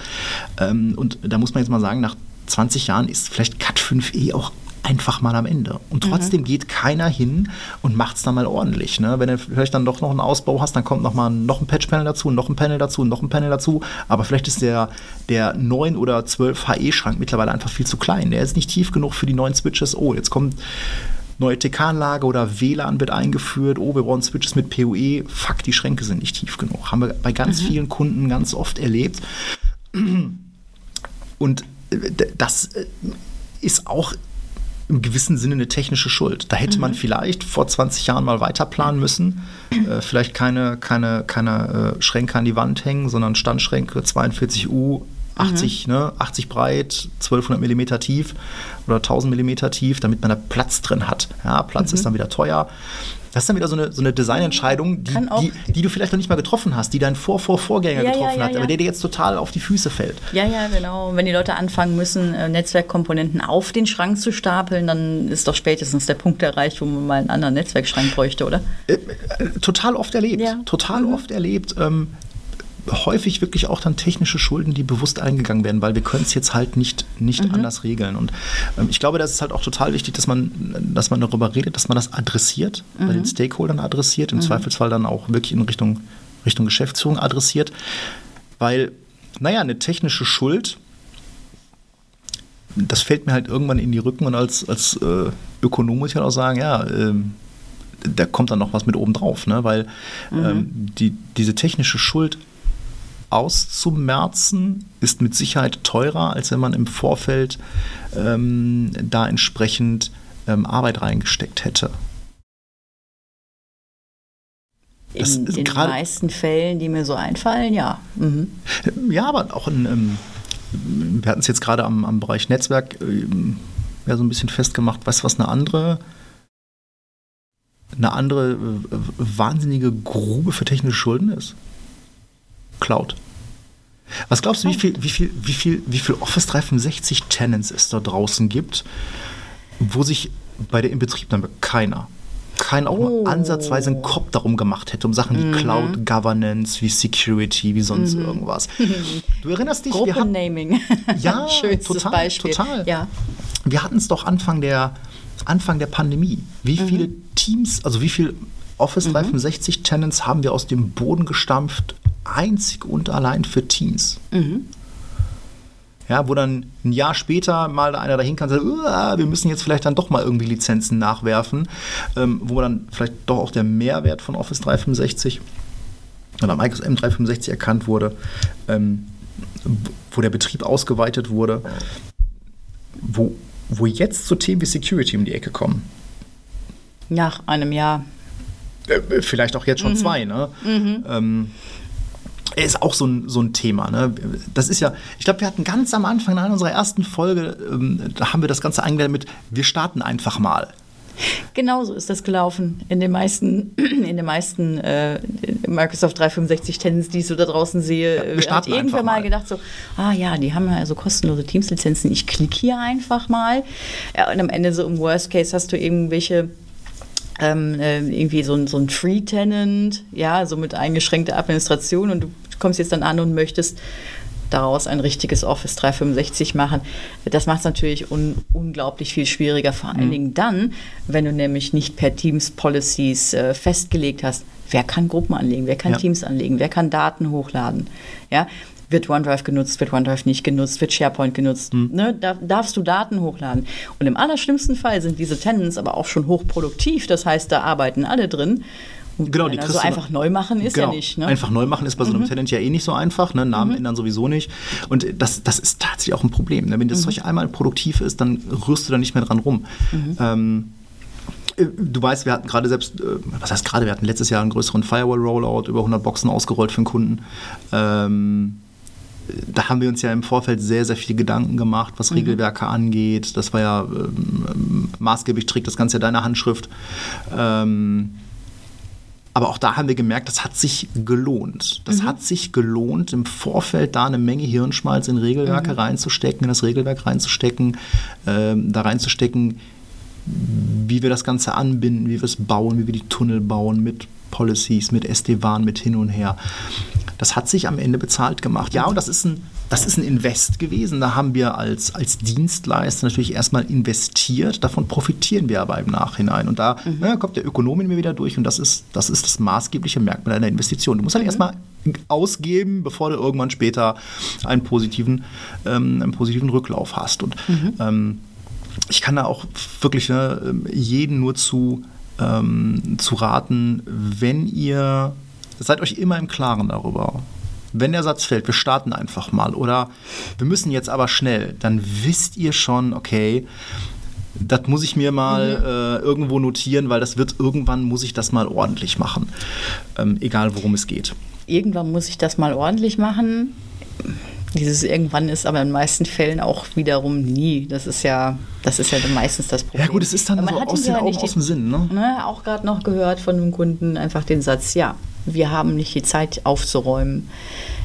Ähm, und da muss man jetzt mal sagen, nach 20 Jahren ist vielleicht Cat 5e auch einfach mal am Ende. Und trotzdem geht keiner hin und macht es dann mal ordentlich. Ne? Wenn du vielleicht dann doch noch einen Ausbau hast, dann kommt noch mal noch ein Patch-Panel dazu, noch ein Panel dazu, noch ein Panel dazu. Aber vielleicht ist der, der 9 oder 12 HE-Schrank mittlerweile einfach viel zu klein. Der ist nicht tief genug für die neuen Switches. Oh, jetzt kommt neue TK-Anlage oder WLAN wird eingeführt. Oh, wir brauchen Switches mit PoE. Fuck, die Schränke sind nicht tief genug. Haben wir bei ganz vielen Kunden ganz oft erlebt. Und äh, das äh, ist auch im gewissen Sinne eine technische Schuld. Da hätte man vielleicht vor 20 Jahren mal weiter planen müssen. Äh, vielleicht keine, keine, keine äh, Schränke an die Wand hängen, sondern Standschränke 42U, 80, ne, 80 breit, 1200 mm tief oder 1000 mm tief, damit man da Platz drin hat. Ja, Platz ist dann wieder teuer. Das ist dann wieder so eine, so eine Designentscheidung, die, die, die du vielleicht noch nicht mal getroffen hast, die dein Vor-Vor-Vorgänger Ja, getroffen ja, hat, ja. aber der dir jetzt total auf die Füße fällt. Ja, ja, genau. Wenn die Leute anfangen müssen, äh, Netzwerkkomponenten auf den Schrank zu stapeln, dann ist doch spätestens der Punkt erreicht, wo man mal einen anderen Netzwerkschrank bräuchte, oder? Äh, äh, total oft erlebt. Ja. Total oft erlebt. Ähm, häufig wirklich auch dann technische Schulden, die bewusst eingegangen werden, weil wir können es jetzt halt nicht, nicht anders regeln. Und ähm, ich glaube, das ist halt auch total wichtig, dass man, dass man darüber redet, dass man das adressiert, bei den Stakeholdern adressiert, im Zweifelsfall dann auch wirklich in Richtung, Richtung Geschäftsführung adressiert. Weil, naja, eine technische Schuld, das fällt mir halt irgendwann in die Rücken und als, als äh, Ökonom muss ich halt auch sagen, ja, ähm, da kommt dann noch was mit oben drauf, ne? weil ähm, die, diese technische Schuld auszumerzen, ist mit Sicherheit teurer, als wenn man im Vorfeld ähm, da entsprechend ähm, Arbeit reingesteckt hätte. in den meisten Fällen, die mir so einfallen, ja. Mhm. Ja, aber auch in, ähm, wir hatten es jetzt gerade am, am, Bereich Netzwerk ähm, ja, so ein bisschen festgemacht, weißt du, was eine andere, eine andere äh, wahnsinnige Grube für technische Schulden ist? Cloud. Was glaubst du, wie viel, wie viel, wie viel, wie viel Office 365 Tenants es da draußen gibt, wo sich bei der Inbetriebnahme keiner kein auch nur oh. ansatzweise einen Kopf darum gemacht hätte, um Sachen wie mhm. Cloud Governance, wie Security, wie sonst mhm. irgendwas. Du erinnerst dich? Gruppennaming. Ja, total, Beispiel. total. Ja. Wir hatten es doch Anfang der, Anfang der Pandemie. Wie mhm. viele Teams, also wie viele Office 365 mhm. Tenants haben wir aus dem Boden gestampft, einzig und allein für Teams? Mhm ja, wo dann ein Jahr später mal einer dahin kann und sagt, wir müssen jetzt vielleicht dann doch mal irgendwie Lizenzen nachwerfen, ähm, wo dann vielleicht doch auch der Mehrwert von Office 365 oder Microsoft M365 erkannt wurde, ähm, wo der Betrieb ausgeweitet wurde, wo, wo jetzt so Themen wie Security um die Ecke kommen. Nach einem Jahr. Äh, vielleicht auch jetzt schon mhm. zwei, ne? Mhm. Ähm, ist auch so ein, so ein Thema. Ne? Das ist ja, ich glaube, wir hatten ganz am Anfang in unserer ersten Folge, ähm, da haben wir das Ganze eingeleitet mit, wir starten einfach mal. Genauso ist das gelaufen in den meisten, in den meisten äh, Microsoft 365 Tenants, die ich so da draußen sehe. Ja, wir starten hat irgendwer mal gedacht so, ah ja, die haben ja also kostenlose Teams-Lizenzen, ich klicke hier einfach mal. Ja, und am Ende so im Worst Case hast du irgendwelche ähm, äh, irgendwie so ein, so ein Free-Tenant, ja, so mit eingeschränkter Administration und du kommst jetzt dann an und möchtest daraus ein richtiges Office 365 machen. Das macht es natürlich un unglaublich viel schwieriger, vor allen mhm. Dingen dann, wenn du nämlich nicht per Teams Policies äh, festgelegt hast, wer kann Gruppen anlegen, wer kann ja. Teams anlegen, wer kann Daten hochladen. Ja, wird OneDrive genutzt, wird OneDrive nicht genutzt, wird SharePoint genutzt. Hm. Ne? Da darfst du Daten hochladen. Und im allerschlimmsten Fall sind diese Tenants aber auch schon hochproduktiv. Das heißt, da arbeiten alle drin. Genau, die also einfach neu machen ist genau, ja nicht. Ne? Einfach neu machen ist bei so einem mhm. Tenant ja eh nicht so einfach. Ne? Namen mhm. ändern sowieso nicht. Und das, das ist tatsächlich auch ein Problem. Ne? Wenn das mhm. Zeug einmal produktiv ist, dann rührst du da nicht mehr dran rum. Mhm. Ähm, äh, Du weißt, wir hatten gerade selbst, äh, was heißt gerade, wir hatten letztes Jahr einen größeren Firewall-Rollout, über 100 Boxen ausgerollt für einen Kunden. Ähm, da haben wir uns ja im Vorfeld sehr, sehr viele Gedanken gemacht, was mhm. Regelwerke angeht. Das war ja ähm, maßgeblich trägt das Ganze ja deine Handschrift. Ähm, aber auch da haben wir gemerkt, das hat sich gelohnt. Das mhm. hat sich gelohnt, im Vorfeld da eine Menge Hirnschmalz in Regelwerke mhm. reinzustecken, in das Regelwerk reinzustecken, ähm, da reinzustecken, wie wir das Ganze anbinden, wie wir es bauen, wie wir die Tunnel bauen mit Policies, mit SD-WAN, mit hin und her. Das hat sich am Ende bezahlt gemacht. Ja, und das ist ein, das ist ein Invest gewesen. Da haben wir als, als Dienstleister natürlich erstmal investiert. Davon profitieren wir aber im Nachhinein. Und da mhm. ja, kommt der Ökonom in mir wieder durch. Und das ist, das ist das maßgebliche Merkmal einer Investition. Du musst halt mhm. erstmal ausgeben, bevor du irgendwann später einen positiven, ähm, einen positiven Rücklauf hast. Und mhm. ähm, ich kann da auch wirklich ne, jeden nur zu, ähm, zu raten, wenn ihr seid euch immer im Klaren darüber. Wenn der Satz fällt, wir starten einfach mal oder wir müssen jetzt aber schnell, dann wisst ihr schon, okay, das muss ich mir mal mhm. äh, irgendwo notieren, weil das wird irgendwann muss ich das mal ordentlich machen, ähm, egal worum es geht. Irgendwann muss ich das mal ordentlich machen. Dieses irgendwann ist aber in den meisten Fällen auch wiederum nie. Das ist ja, das ist ja meistens das Problem. Ja gut, es ist dann so aus, den Augen, aus dem Sinn. Ne? ne auch gerade noch gehört von einem Kunden einfach den Satz, ja, wir haben nicht die Zeit aufzuräumen.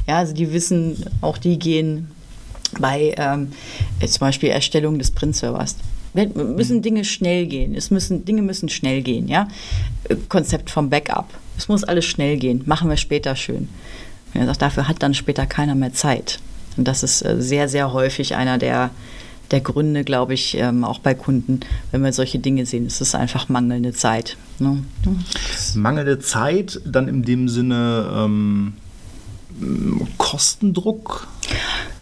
Ja, also die wissen, auch die gehen bei ähm, zum Beispiel Erstellung des Print-Servers. Müssen Dinge schnell gehen. Es müssen, Dinge müssen schnell gehen. Ja? Konzept vom Backup. Es muss alles schnell gehen. Machen wir später schön. Wenn er sagt, dafür hat dann später keiner mehr Zeit. Und das ist äh, sehr, sehr häufig einer der, der Gründe, glaube ich, ähm, auch bei Kunden, wenn wir solche Dinge sehen. Es ist einfach mangelnde Zeit. Ne? Mangelnde Zeit, dann in dem Sinne ähm, Kostendruck?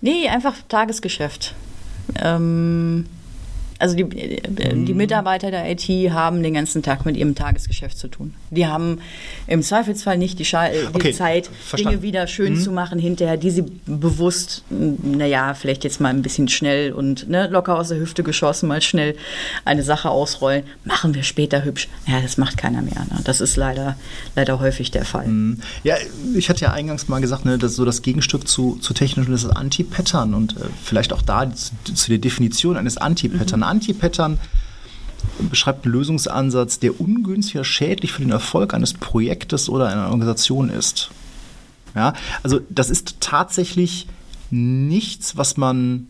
Nee, einfach Tagesgeschäft. Ähm, Also die, die Mitarbeiter der IT haben den ganzen Tag mit ihrem Tagesgeschäft zu tun. Die haben im Zweifelsfall nicht die, Scha die Okay, Zeit, verstanden. Dinge wieder schön zu machen hinterher, die sie bewusst, naja, vielleicht jetzt mal ein bisschen schnell und ne, locker aus der Hüfte geschossen, mal schnell eine Sache ausrollen. Machen wir später hübsch. Ja, das macht keiner mehr. Ne? Das ist leider, leider häufig der Fall. Ja, ich hatte ja eingangs mal gesagt, ne, dass so das Gegenstück zu, zu technischen ist das Anti-Pattern und äh, vielleicht auch da zu, zu der Definition eines Anti-Pattern. Anti-Pattern beschreibt einen Lösungsansatz, der ungünstig oder schädlich für den Erfolg eines Projektes oder einer Organisation ist. Ja, also das ist tatsächlich nichts, was man,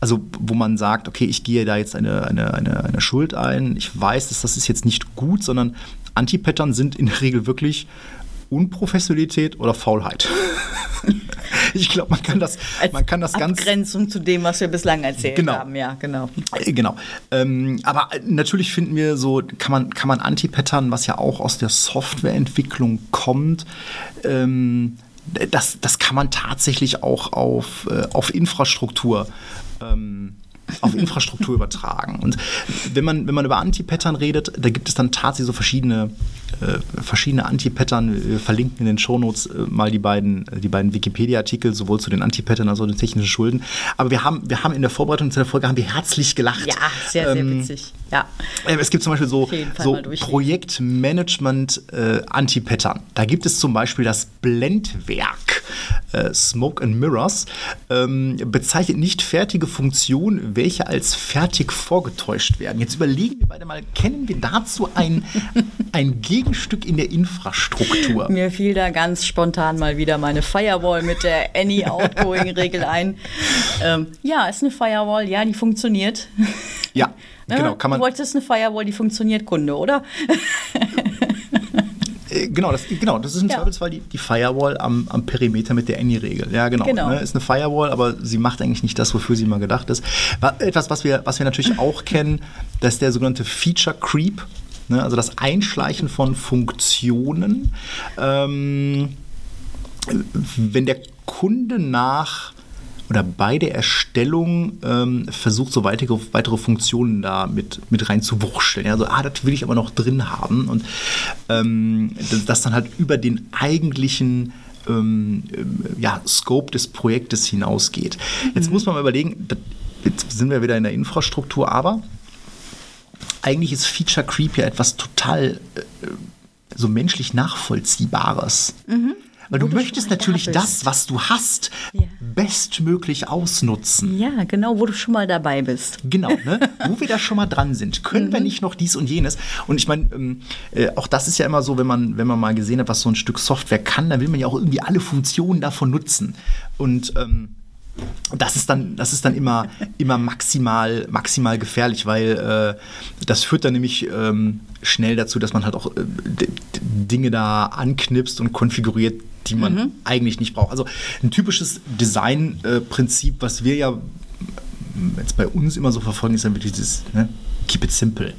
also wo man sagt, okay, ich gehe da jetzt eine, eine, eine, eine Schuld ein, ich weiß, dass das ist jetzt nicht gut, sondern Anti-Pattern sind in der Regel wirklich Unprofessionalität oder Faulheit. ich glaube, man kann das, Als man kann das ganz Abgrenzung zu dem, was wir bislang erzählt Genau. haben. Ja, genau. äh, Genau. Ähm, aber natürlich finden wir so, kann man, kann man Anti-Pattern, was ja auch aus der Softwareentwicklung kommt, ähm, das, das kann man tatsächlich auch auf, äh, auf Infrastruktur ähm, auf Infrastruktur übertragen. Und wenn man, wenn man über Anti-Pattern redet, da gibt es dann tatsächlich so verschiedene, äh, verschiedene Anti-Pattern. Wir verlinken in den Shownotes äh, mal die beiden, die beiden Wikipedia-Artikel, sowohl zu den Anti-Pattern als auch den technischen Schulden. Aber wir haben, wir haben in der Vorbereitung zu der Folge haben wir herzlich gelacht. Ja, sehr, sehr Ähm, witzig. Ja. äh, Es gibt zum Beispiel so, so mal durchlesen. Projektmanagement äh. Da gibt es zum Beispiel das Blendwerk, äh, Smoke and Mirrors, ähm, bezeichnet nicht fertige Funktionen, welche als fertig vorgetäuscht werden. Jetzt überlegen wir beide mal, kennen wir dazu ein, ein Gegenstück in der Infrastruktur? Mir fiel da ganz spontan mal wieder meine Firewall mit der Any Outgoing-Regel ein. Ähm, ja, ist eine Firewall, ja, die funktioniert. Ja, Ne? genau, kann man. Du wolltest eine Firewall, die funktioniert, Kunde, oder? Äh, Genau, das, genau, das ist im Ja. Zweifelsfall die, die Firewall am, am Perimeter mit der Any-Regel. Ja, genau. Genau. Ne, ist eine Firewall, aber sie macht eigentlich nicht das, wofür sie mal gedacht ist. Wa- Etwas, was wir, was wir natürlich auch kennen, das ist der sogenannte Feature Creep. Ne, also das Einschleichen von Funktionen. Ähm, wenn der Kunde nach oder bei der Erstellung ähm, versucht, so weitere, weitere Funktionen da mit, mit rein zu wursteln. Also, ah, das will ich aber noch drin haben. Und ähm, das, das dann halt über den eigentlichen ähm, ähm, ja, Scope des Projektes hinausgeht. Jetzt muss man mal überlegen, das, jetzt sind wir wieder in der Infrastruktur, aber eigentlich ist Feature Creep ja etwas total äh, so menschlich Nachvollziehbares. Weil du, möchtest da natürlich bist. das, was du hast, Ja. bestmöglich ausnutzen. Ja, genau, wo du schon mal dabei bist. Genau, ne? wo wir da schon mal dran sind. Können wir nicht noch dies und jenes? Und ich meine, ähm, äh, auch das ist ja immer so, wenn man, wenn man mal gesehen hat, was so ein Stück Software kann, dann will man ja auch irgendwie alle Funktionen davon nutzen. Und ähm, das ist dann, das ist dann immer, immer maximal, maximal gefährlich, weil äh, das führt dann nämlich ähm, schnell dazu, dass man halt auch äh, Dinge da anknipst und konfiguriert, die man eigentlich nicht braucht. Also ein typisches Designprinzip, was wir ja jetzt bei uns immer so verfolgen, ist dann wirklich dieses ne, Keep it simple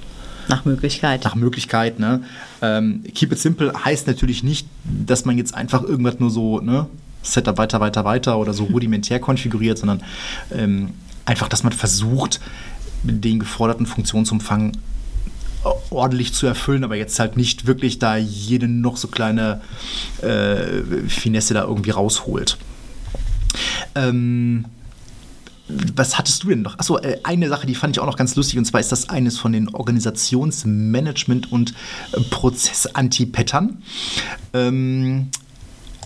Nach Möglichkeit. nach Möglichkeit. Ne? Ähm, keep it simple heißt natürlich nicht, dass man jetzt einfach irgendwas nur so, ne, Setup weiter, weiter, weiter oder so rudimentär konfiguriert, sondern ähm, einfach, dass man versucht, den geforderten Funktionsumfang ordentlich zu erfüllen, aber jetzt halt nicht wirklich da jede noch so kleine äh, Finesse da irgendwie rausholt. Ähm, was hattest du denn noch? Achso, äh, eine Sache, die fand ich auch noch ganz lustig, und zwar ist das eines von den Organisationsmanagement- und Prozessantipattern. Ähm,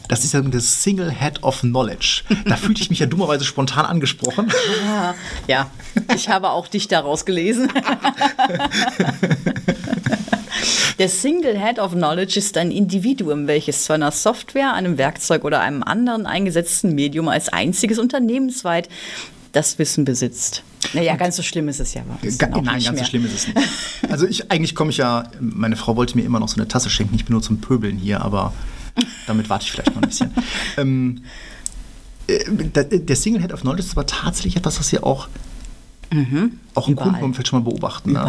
das ist ja das Single Head of Knowledge. Da fühlte ich mich ja dummerweise spontan angesprochen. Ah, ja, ich habe auch dich daraus gelesen. Der Single Head of Knowledge ist ein Individuum, welches zu einer Software, einem Werkzeug oder einem anderen eingesetzten Medium als einziges unternehmensweit das Wissen besitzt. Naja, ganz so schlimm ist es ja Ga- auch Nein, nicht ganz so mehr. schlimm ist es nicht. Also ich, eigentlich komme ich ja, meine Frau wollte mir immer noch so eine Tasse schenken. Ich bin nur zum Pöbeln hier, aber damit warte ich vielleicht noch ein bisschen. ähm, äh, da- der Single Head of Knowledge ist aber tatsächlich etwas, was wir auch, auch im Mhm. Überall. Kundenumfeld schon mal beobachten. Ne?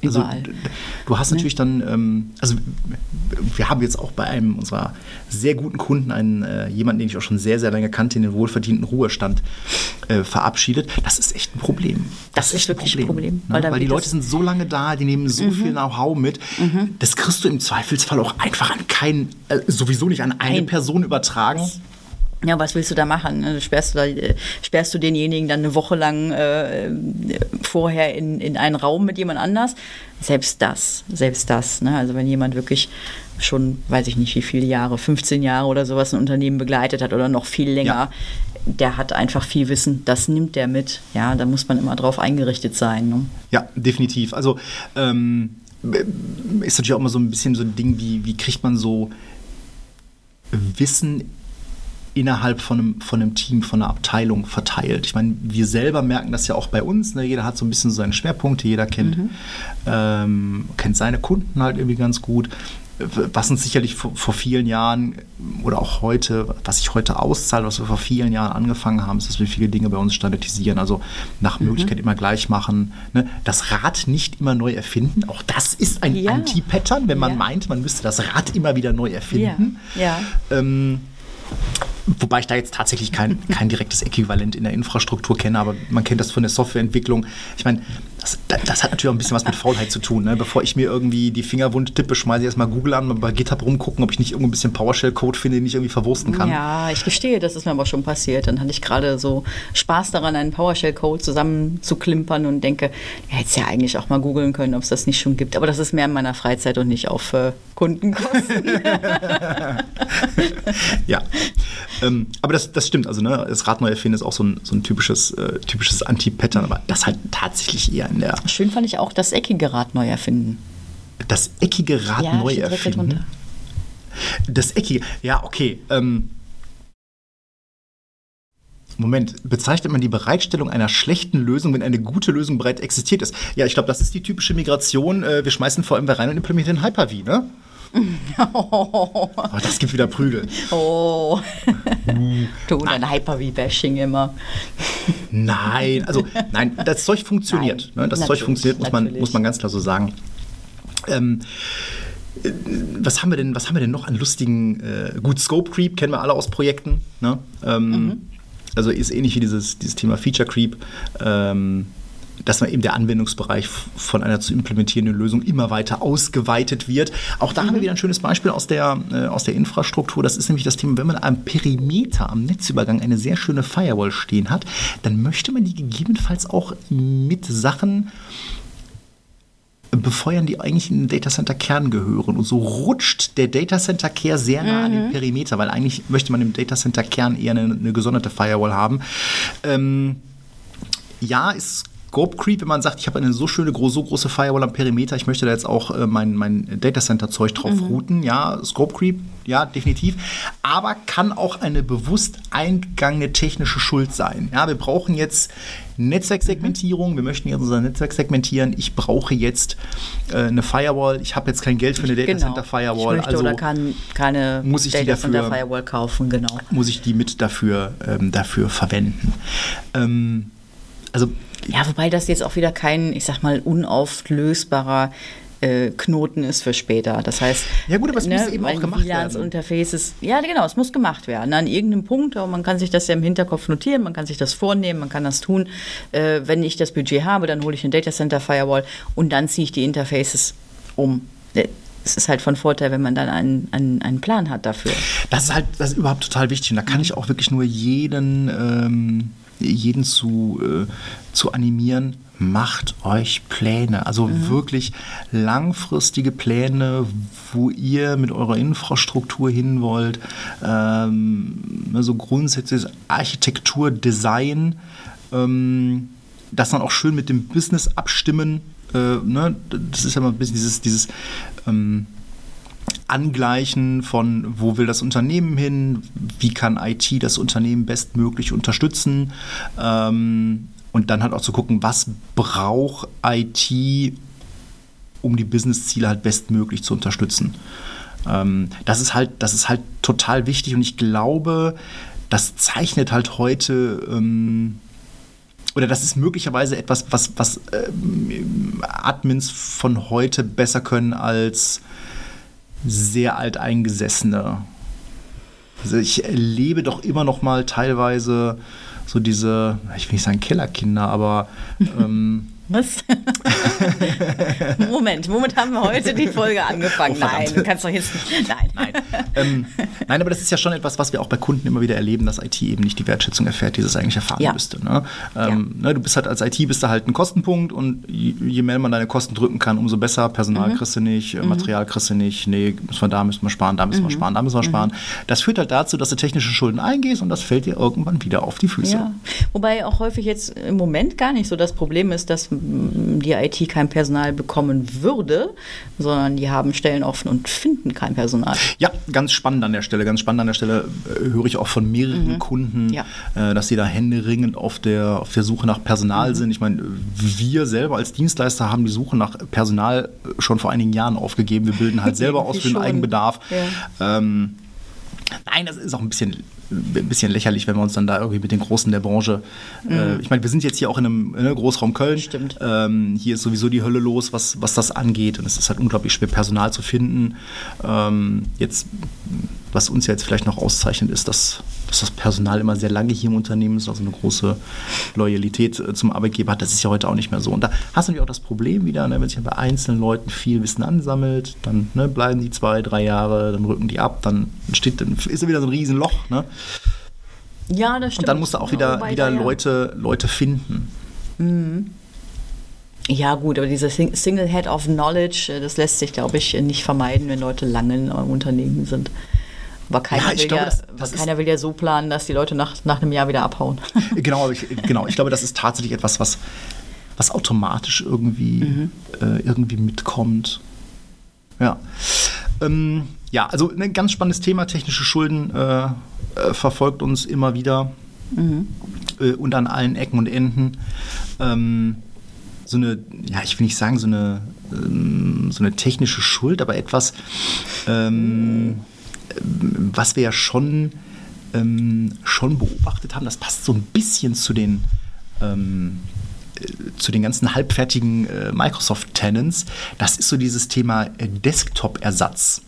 Überall. Also, überall. du hast natürlich dann, ähm, also wir haben jetzt auch bei einem unserer sehr guten Kunden einen, äh, jemanden, den ich auch schon sehr, sehr lange kannte, in den wohlverdienten Ruhestand äh, verabschiedet. Das ist echt ein Problem. Das ist wirklich ein Problem, ne? weil dann Weil die Leute das- sind so lange da, die nehmen so viel Know-how mit. Das kriegst du im Zweifelsfall auch einfach an keinen, äh, sowieso nicht an eine Nein. Person übertragen. Ja, was willst du da machen? ne? Sperrst du, da, äh, sperrst du denjenigen dann eine Woche lang äh, vorher in, in einen Raum mit jemand anders? Selbst das, selbst das. Ne? Also wenn jemand wirklich schon, weiß ich nicht wie viele Jahre, 15 Jahre oder sowas ein Unternehmen begleitet hat oder noch viel länger, Ja. der hat einfach viel Wissen, das nimmt der mit. Ja, da muss man immer drauf eingerichtet sein. Ne? Ja, definitiv. Also ähm, ist natürlich auch immer so ein bisschen so ein Ding, wie, wie kriegt man so Wissen innerhalb von einem, von einem Team, von einer Abteilung verteilt. Ich meine, wir selber merken das ja auch bei uns. Ne? Jeder hat so ein bisschen seine Schwerpunkte, jeder kennt, ähm, kennt seine Kunden halt irgendwie ganz gut. Was uns sicherlich vor, vor vielen Jahren oder auch heute, was sich heute auszahlt, was wir vor vielen Jahren angefangen haben, ist, dass wir viele Dinge bei uns standardisieren, also nach Möglichkeit immer gleich machen. Ne? Das Rad nicht immer neu erfinden, auch das ist ein Ja. Anti-Pattern, wenn man Ja. meint, man müsste das Rad immer wieder neu erfinden. Ja. Ähm, wobei ich da jetzt tatsächlich kein, kein direktes Äquivalent in der Infrastruktur kenne, aber man kennt das von der Softwareentwicklung. Ich meine, das, das hat natürlich auch ein bisschen was mit Faulheit zu tun. Ne? Bevor ich mir irgendwie die Finger wund tippe, schmeiße ich erstmal Google an und bei GitHub rumgucken, ob ich nicht irgendwo ein bisschen PowerShell-Code finde, den ich irgendwie verwursten kann. Ja, ich gestehe, das ist mir aber schon passiert. Dann hatte ich gerade so Spaß daran, einen PowerShell-Code zusammenzuklimpern und denke, ja, hätte es ja eigentlich auch mal googeln können, ob es das nicht schon gibt. Aber das ist mehr in meiner Freizeit und nicht auf äh, Kundenkosten. Ja. Ähm, aber das, das stimmt. Also, ne, das Rad neu erfinden ist auch so ein, so ein typisches, äh, typisches Anti-Pattern, aber das halt tatsächlich eher in der Schön fand ich auch das eckige Rad neu erfinden. das eckige Rad ja, neu erfinden. Das eckige, ja, okay. Ähm, Moment, bezeichnet man die Bereitstellung einer schlechten Lösung, wenn eine gute Lösung bereits existiert ist? Ja, ich glaube, das ist die typische Migration. Äh, wir schmeißen VMware rein und implementieren Hyper-V, ne? Oh, das gibt wieder Prügel. Oh, du und dein Hyper-V-Bashing immer. Nein, also nein, das Zeug funktioniert. Nein, ne? Das Zeug funktioniert, muss man, muss man ganz klar so sagen. Ähm, äh, was haben wir denn, was haben wir denn noch an lustigen, äh, gut, Scope Creep kennen wir alle aus Projekten. Ne? Ähm, Mhm. Also ist ähnlich wie dieses, dieses Thema Feature Creep. Ähm, dass man eben der Anwendungsbereich von einer zu implementierenden Lösung immer weiter ausgeweitet wird. Auch da haben Mhm. wir wieder ein schönes Beispiel aus der, äh, aus der Infrastruktur. Das ist nämlich das Thema, wenn man am Perimeter, am Netzübergang eine sehr schöne Firewall stehen hat, dann möchte man die gegebenenfalls auch mit Sachen befeuern, die eigentlich in den Datacenter-Kern gehören. Und so rutscht der Datacenter-Kern sehr nah an den Perimeter, weil eigentlich möchte man im Datacenter-Kern eher eine, eine gesonderte Firewall haben. Ähm, ja, ist Scope Creep, wenn man sagt, ich habe eine so schöne, so große Firewall am Perimeter, ich möchte da jetzt auch äh, mein, mein Datacenter-Zeug drauf routen. Ja, Scope Creep, ja, definitiv. Aber kann auch eine bewusst eingegangene technische Schuld sein. Ja, wir brauchen jetzt Netzwerksegmentierung, wir möchten jetzt unser Netzwerk segmentieren. Ich brauche jetzt äh, eine Firewall, ich habe jetzt kein Geld für eine Datacenter-Firewall. Genau. Ich möchte also oder kann keine muss ich die Data Center dafür- Firewall kaufen, genau. muss ich die mit dafür, ähm, dafür verwenden. Ähm, also Ja, wobei das jetzt auch wieder kein, ich sag mal, unauflösbarer äh, Knoten ist für später. Das heißt, ne, Ja gut, aber es muss eben auch gemacht WLANs werden. Interfaces, ja genau, es muss gemacht werden. An irgendeinem Punkt, aber man kann sich das ja im Hinterkopf notieren, man kann sich das vornehmen, man kann das tun. Äh, wenn ich das Budget habe, dann hole ich eine Data Center Firewall und dann ziehe ich die Interfaces um. Äh, Es ist halt von Vorteil, wenn man dann einen, einen, einen Plan hat dafür. Das ist halt das ist überhaupt total wichtig und da kann ich auch wirklich nur jeden, ähm, jeden zu, äh, zu animieren. Macht euch Pläne, also wirklich langfristige Pläne, wo ihr mit eurer Infrastruktur hin wollt. Ähm, also grundsätzlich Architektur, Design, ähm, das dann auch schön mit dem Business abstimmen. Äh, ne? Das ist ja mal ein bisschen dieses, dieses ähm, Angleichen von, wo will das Unternehmen hin, wie kann IT das Unternehmen bestmöglich unterstützen ähm, und dann halt auch zu gucken, was braucht IT, um die Businessziele halt bestmöglich zu unterstützen. Ähm, das, ist halt, das ist halt total wichtig und ich glaube, das zeichnet halt heute ähm, oder das ist möglicherweise etwas, was, was ähm, Admins von heute besser können als sehr alteingesessene. Also ich erlebe doch immer noch mal teilweise so diese, ich will nicht sagen Kellerkinder, aber ähm, was? Moment, Moment haben wir heute die Folge angefangen. Oh, nein, du kannst doch jetzt nicht. Nein. Nein. Ähm, nein, aber das ist ja schon etwas, was wir auch bei Kunden immer wieder erleben, dass IT eben nicht die Wertschätzung erfährt, die es eigentlich erfahren ja. müsste. Ne? Ähm, ja. ne, du bist halt als IT bist da halt ein Kostenpunkt und je mehr man deine Kosten drücken kann, umso besser. Personal mhm. kriegst du nicht, mhm. Material kriegst du nicht, nee, müssen wir da müssen wir sparen, da müssen mhm. wir sparen, da müssen wir mhm. sparen. Das führt halt dazu, dass du technische Schulden eingehst und das fällt dir irgendwann wieder auf die Füße. Ja. Wobei auch häufig jetzt im Moment gar nicht so das Problem ist, dass die IT kein Personal bekommen würde, sondern die haben Stellen offen und finden kein Personal. Ja, ganz spannend an der Stelle. Ganz spannend an der Stelle äh, höre ich auch von mehreren mhm. Kunden, ja. äh, dass sie da händeringend auf der, auf der Suche nach Personal mhm. sind. Ich meine, wir selber als Dienstleister haben die Suche nach Personal schon vor einigen Jahren aufgegeben. Wir bilden halt selber aus für den Eigenbedarf. Ja. Ähm, nein, das ist auch ein bisschen ein bisschen lächerlich, wenn wir uns dann da irgendwie mit den Großen der Branche. Äh, mhm. Äh, ich meine, wir sind jetzt hier auch in einem ne, Großraum Köln. Stimmt. Ähm, hier ist sowieso die Hölle los, was, was das angeht. Und es ist halt unglaublich schwer, Personal zu finden. Ähm, jetzt was uns ja jetzt vielleicht noch auszeichnet, ist, dass, dass, das Personal immer sehr lange hier im Unternehmen ist, also eine große Loyalität äh, zum Arbeitgeber hat. Das ist ja heute auch nicht mehr so. Und da hast du natürlich auch das Problem wieder, ne, wenn sich bei einzelnen Leuten viel Wissen ansammelt, dann ne, bleiben die zwei, drei Jahre, dann rücken die ab, dann entsteht, dann ist da wieder so ein Riesenloch. Ne? Ja, das stimmt. Und dann musst du auch wieder, wieder Leute, Leute finden. Mhm. Ja, gut, aber dieser Single Head of Knowledge, äh, das lässt sich, glaube ich, nicht vermeiden, wenn Leute lange in einem Unternehmen sind. Aber keiner, ja, will, glaube, ja, das, das keiner will ja so planen, dass die Leute nach, nach einem Jahr wieder abhauen. Genau, ich, genau. ich glaube, das ist tatsächlich etwas, was, was automatisch irgendwie, mhm. äh, irgendwie mitkommt. Ja. Ähm, ja, also ein ganz spannendes Thema, technische Schulden äh, äh, verfolgt uns immer wieder mhm. äh, und an allen Ecken und Enden. Ähm, so eine, ja, ich will nicht sagen, so eine, ähm, so eine technische Schuld, aber etwas, ähm, was wir ja schon, ähm, schon beobachtet haben, das passt so ein bisschen zu den, ähm, äh, zu den ganzen halbfertigen äh, Microsoft-Tenants. Das ist so dieses Thema äh, Desktop-Ersatz.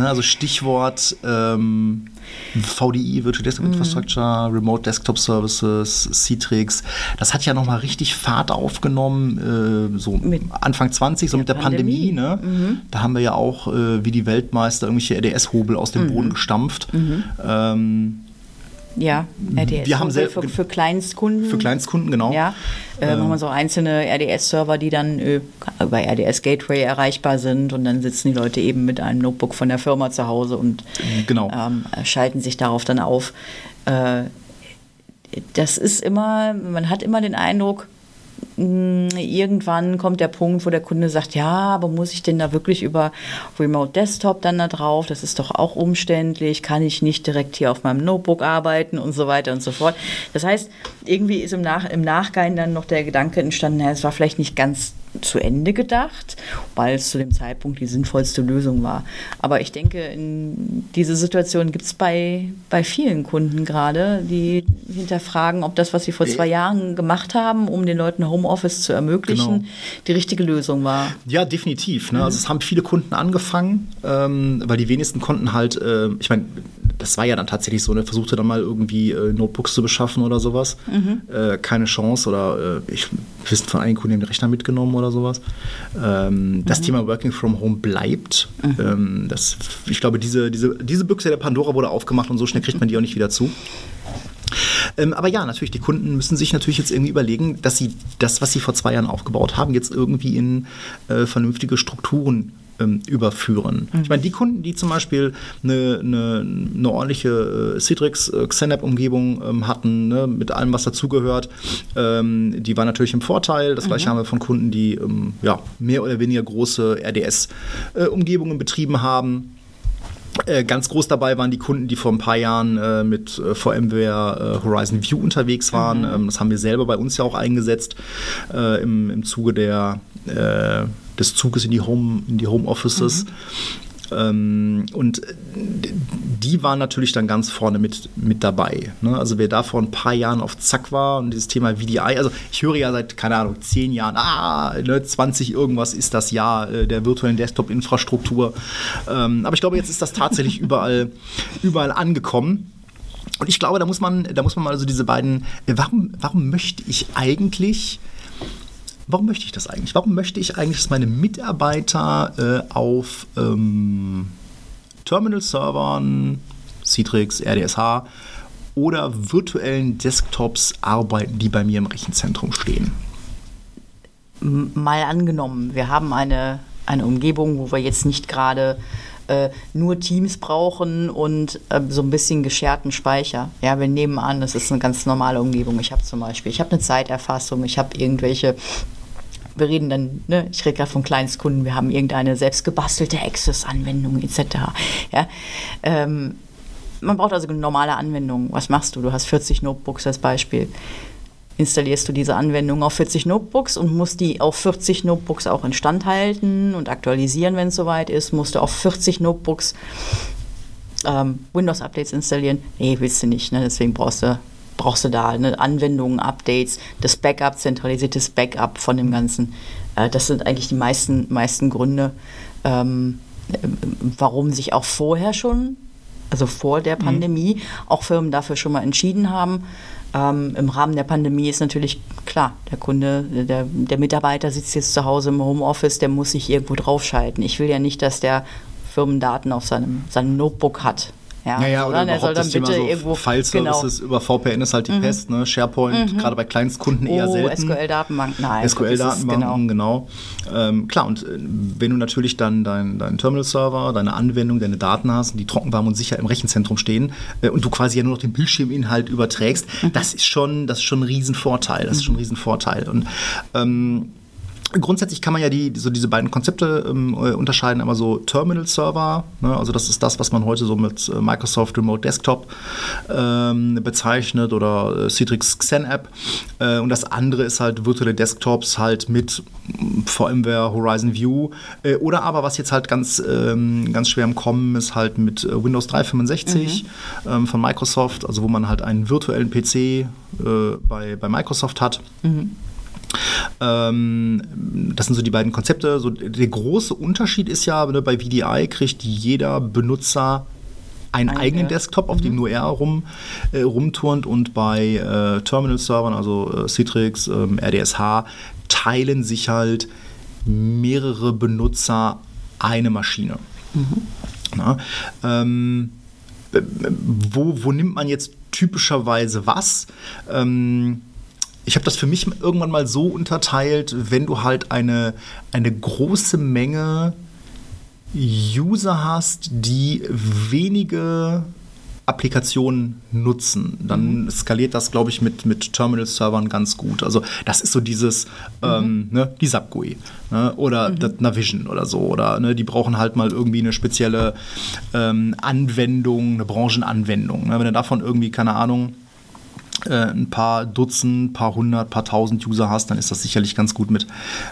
Ne, also Stichwort ähm, VDI, Virtual Desktop mhm. Infrastructure, Remote Desktop Services, Citrix. Das hat ja nochmal richtig Fahrt aufgenommen, äh, so mit Anfang 20, so mit der Pandemie. Pandemie ne? Mhm. Da haben wir ja auch äh, wie die Weltmeister irgendwelche RDS-Hobel aus dem mhm. Boden gestampft. Mhm. Ähm, ja, RDS wir haben für, für Kleinstkunden. Für Kleinstkunden, genau. Ja, äh, ähm. haben wir so einzelne RDS-Server, die dann äh, bei RDS Gateway erreichbar sind und dann sitzen die Leute eben mit einem Notebook von der Firma zu Hause und genau. ähm, schalten sich darauf dann auf. Äh, das ist immer, man hat immer den Eindruck, irgendwann kommt der Punkt, wo der Kunde sagt, ja, aber muss ich denn da wirklich über Remote Desktop dann da drauf? Das ist doch auch umständlich, kann ich nicht direkt hier auf meinem Notebook arbeiten und so weiter und so fort. Das heißt, irgendwie ist im, Nach im Nachgang dann noch der Gedanke entstanden, es war vielleicht nicht ganz zu Ende gedacht, weil es zu dem Zeitpunkt die sinnvollste Lösung war. Aber ich denke, diese Situation gibt es bei, bei vielen Kunden gerade, die hinterfragen, ob das, was sie vor zwei Jahren gemacht haben, um den Leuten Homeoffice zu ermöglichen, genau. die richtige Lösung war. Ja, definitiv. Ne? Mhm. Also es haben viele Kunden angefangen, ähm, weil die wenigsten konnten halt, äh, ich meine, das war ja dann tatsächlich so, ne, versuchte dann mal irgendwie äh, Notebooks zu beschaffen oder sowas. Mhm. Äh, keine Chance oder äh, ich wissen von einigen Kunden den Rechner mitgenommen oder sowas. Ähm, mhm. Das Thema Working from Home bleibt. Mhm. Ähm, das, ich glaube, diese, diese, diese Büchse der Pandora wurde aufgemacht und so schnell kriegt man die auch nicht wieder zu. Ähm, aber ja, natürlich, die Kunden müssen sich natürlich jetzt irgendwie überlegen, dass sie das, was sie vor zwei Jahren aufgebaut haben, jetzt irgendwie in äh, vernünftige Strukturen ähm, überführen. Mhm. Ich meine, die Kunden, die zum Beispiel eine, eine, eine ordentliche äh, Citrix äh, Xenap-Umgebung ähm, hatten, ne, mit allem, was dazugehört, ähm, die waren natürlich im Vorteil. Das gleiche mhm. haben wir von Kunden, die ähm, ja, mehr oder weniger große RDS-Umgebungen äh, betrieben haben. Äh, ganz groß dabei waren die Kunden, die vor ein paar Jahren äh, mit äh, VMware Horizon View unterwegs waren. Mhm. Ähm, das haben wir selber bei uns ja auch eingesetzt im, im Zuge der, des Zuges in die Home, in die Home Offices. Mhm. Ähm, und die waren natürlich dann ganz vorne mit, mit dabei. Ne? Also wer da vor ein paar Jahren auf Zack war und dieses Thema VDI, also ich höre ja seit, keine Ahnung, zehn Jahren, ah, ne, 20 irgendwas ist das Jahr äh, der virtuellen Desktop-Infrastruktur. Ähm, aber ich glaube, jetzt ist das tatsächlich überall, überall angekommen. Und ich glaube, da muss man, da muss man mal so diese beiden, warum, warum möchte ich eigentlich warum möchte ich das eigentlich? Warum möchte ich eigentlich, dass meine Mitarbeiter äh, auf ähm, Terminal-Servern, Citrix, RDSH oder virtuellen Desktops arbeiten, die bei mir im Rechenzentrum stehen? Mal angenommen, wir haben eine, eine Umgebung, wo wir jetzt nicht gerade äh, nur Teams brauchen und äh, so ein bisschen gescherten Speicher. Ja, wir nehmen an, das ist eine ganz normale Umgebung. Ich habe zum Beispiel, ich habe eine Zeiterfassung, ich habe irgendwelche wir reden dann, ne, ich rede gerade von Kleinstkunden, wir haben irgendeine selbstgebastelte Access-Anwendung etc. Ja, ähm, man braucht also eine normale Anwendung. Was machst du? Du hast 40 Notebooks als Beispiel installierst du diese Anwendung auf 40 Notebooks und musst die auf 40 Notebooks auch instand halten und aktualisieren, wenn es soweit ist. Musst du auf 40 Notebooks ähm, Windows-Updates installieren? Nee, willst du nicht. Ne? Deswegen brauchst du, brauchst du da ne? Anwendungen, Updates, das Backup, zentralisiertes Backup von dem Ganzen. Äh, das sind eigentlich die meisten, meisten Gründe, ähm, warum sich auch vorher schon, also vor der mhm. Pandemie, mhm. auch Firmen dafür schon mal entschieden haben, ähm, Im Rahmen der Pandemie ist natürlich klar, der Kunde, der, der Mitarbeiter sitzt jetzt zu Hause im Homeoffice, der muss sich irgendwo draufschalten. Ich will ja nicht, dass der Firmendaten auf seinem, seinem Notebook hat. Ja, naja, oder, oder er soll dann bitte so irgendwo File-Services genau. über VPN ist halt die mhm. Pest, ne? SharePoint, mhm. gerade bei Kleinstkunden eher oh, selten. SQL-Datenbanken, nein. SQL-Datenbanken, genau. genau. Ähm, klar, und äh, wenn du natürlich dann deinen dein Terminal-Server, deine Anwendung, deine Daten hast, die trocken, warm und sicher im Rechenzentrum stehen äh, und du quasi ja nur noch den Bildschirminhalt überträgst, mhm. das ist schon, das ist schon ein Riesenvorteil. Das ist schon ein. Riesenvorteil. Und ähm, Grundsätzlich kann man ja die, so diese beiden Konzepte ähm, äh, unterscheiden. Einmal so Terminal-Server, ne? also das ist das, was man heute so mit äh, Microsoft Remote Desktop ähm, bezeichnet oder äh, Citrix Xen-App. Äh, und das andere ist halt virtuelle Desktops halt mit VMware Horizon View. Äh, oder aber, was jetzt halt ganz, ähm, ganz schwer im Kommen ist, halt mit äh, Windows 365 mhm. Ähm, von Microsoft, also wo man halt einen virtuellen PC bei, bei Microsoft hat. Mhm. Ähm, das sind so die beiden Konzepte. So, der große Unterschied ist ja, ne, bei VDI kriegt jeder Benutzer einen Eine. eigenen Desktop, auf mhm. dem nur er rum, äh, rumturnt und bei äh, Terminal-Servern, also äh, Citrix, ähm, RDSH, teilen sich halt mehrere Benutzer eine Maschine. Mhm. Na, ähm, wo, wo nimmt man jetzt typischerweise was? Ähm, ich habe das für mich irgendwann mal so unterteilt, wenn du halt eine, eine große Menge User hast, die wenige Applikationen nutzen, dann mhm. skaliert das, glaube ich, mit, mit Terminal-Servern ganz gut. Also das ist so dieses, mhm. ähm, ne, die SAP-GUI ne, oder mhm. das Navision oder so. Oder ne, die brauchen halt mal irgendwie eine spezielle ähm, Anwendung, eine Branchenanwendung. Ne? Wenn du davon irgendwie, keine Ahnung, ein paar Dutzend, paar hundert, paar tausend User hast, dann ist das sicherlich ganz gut mit,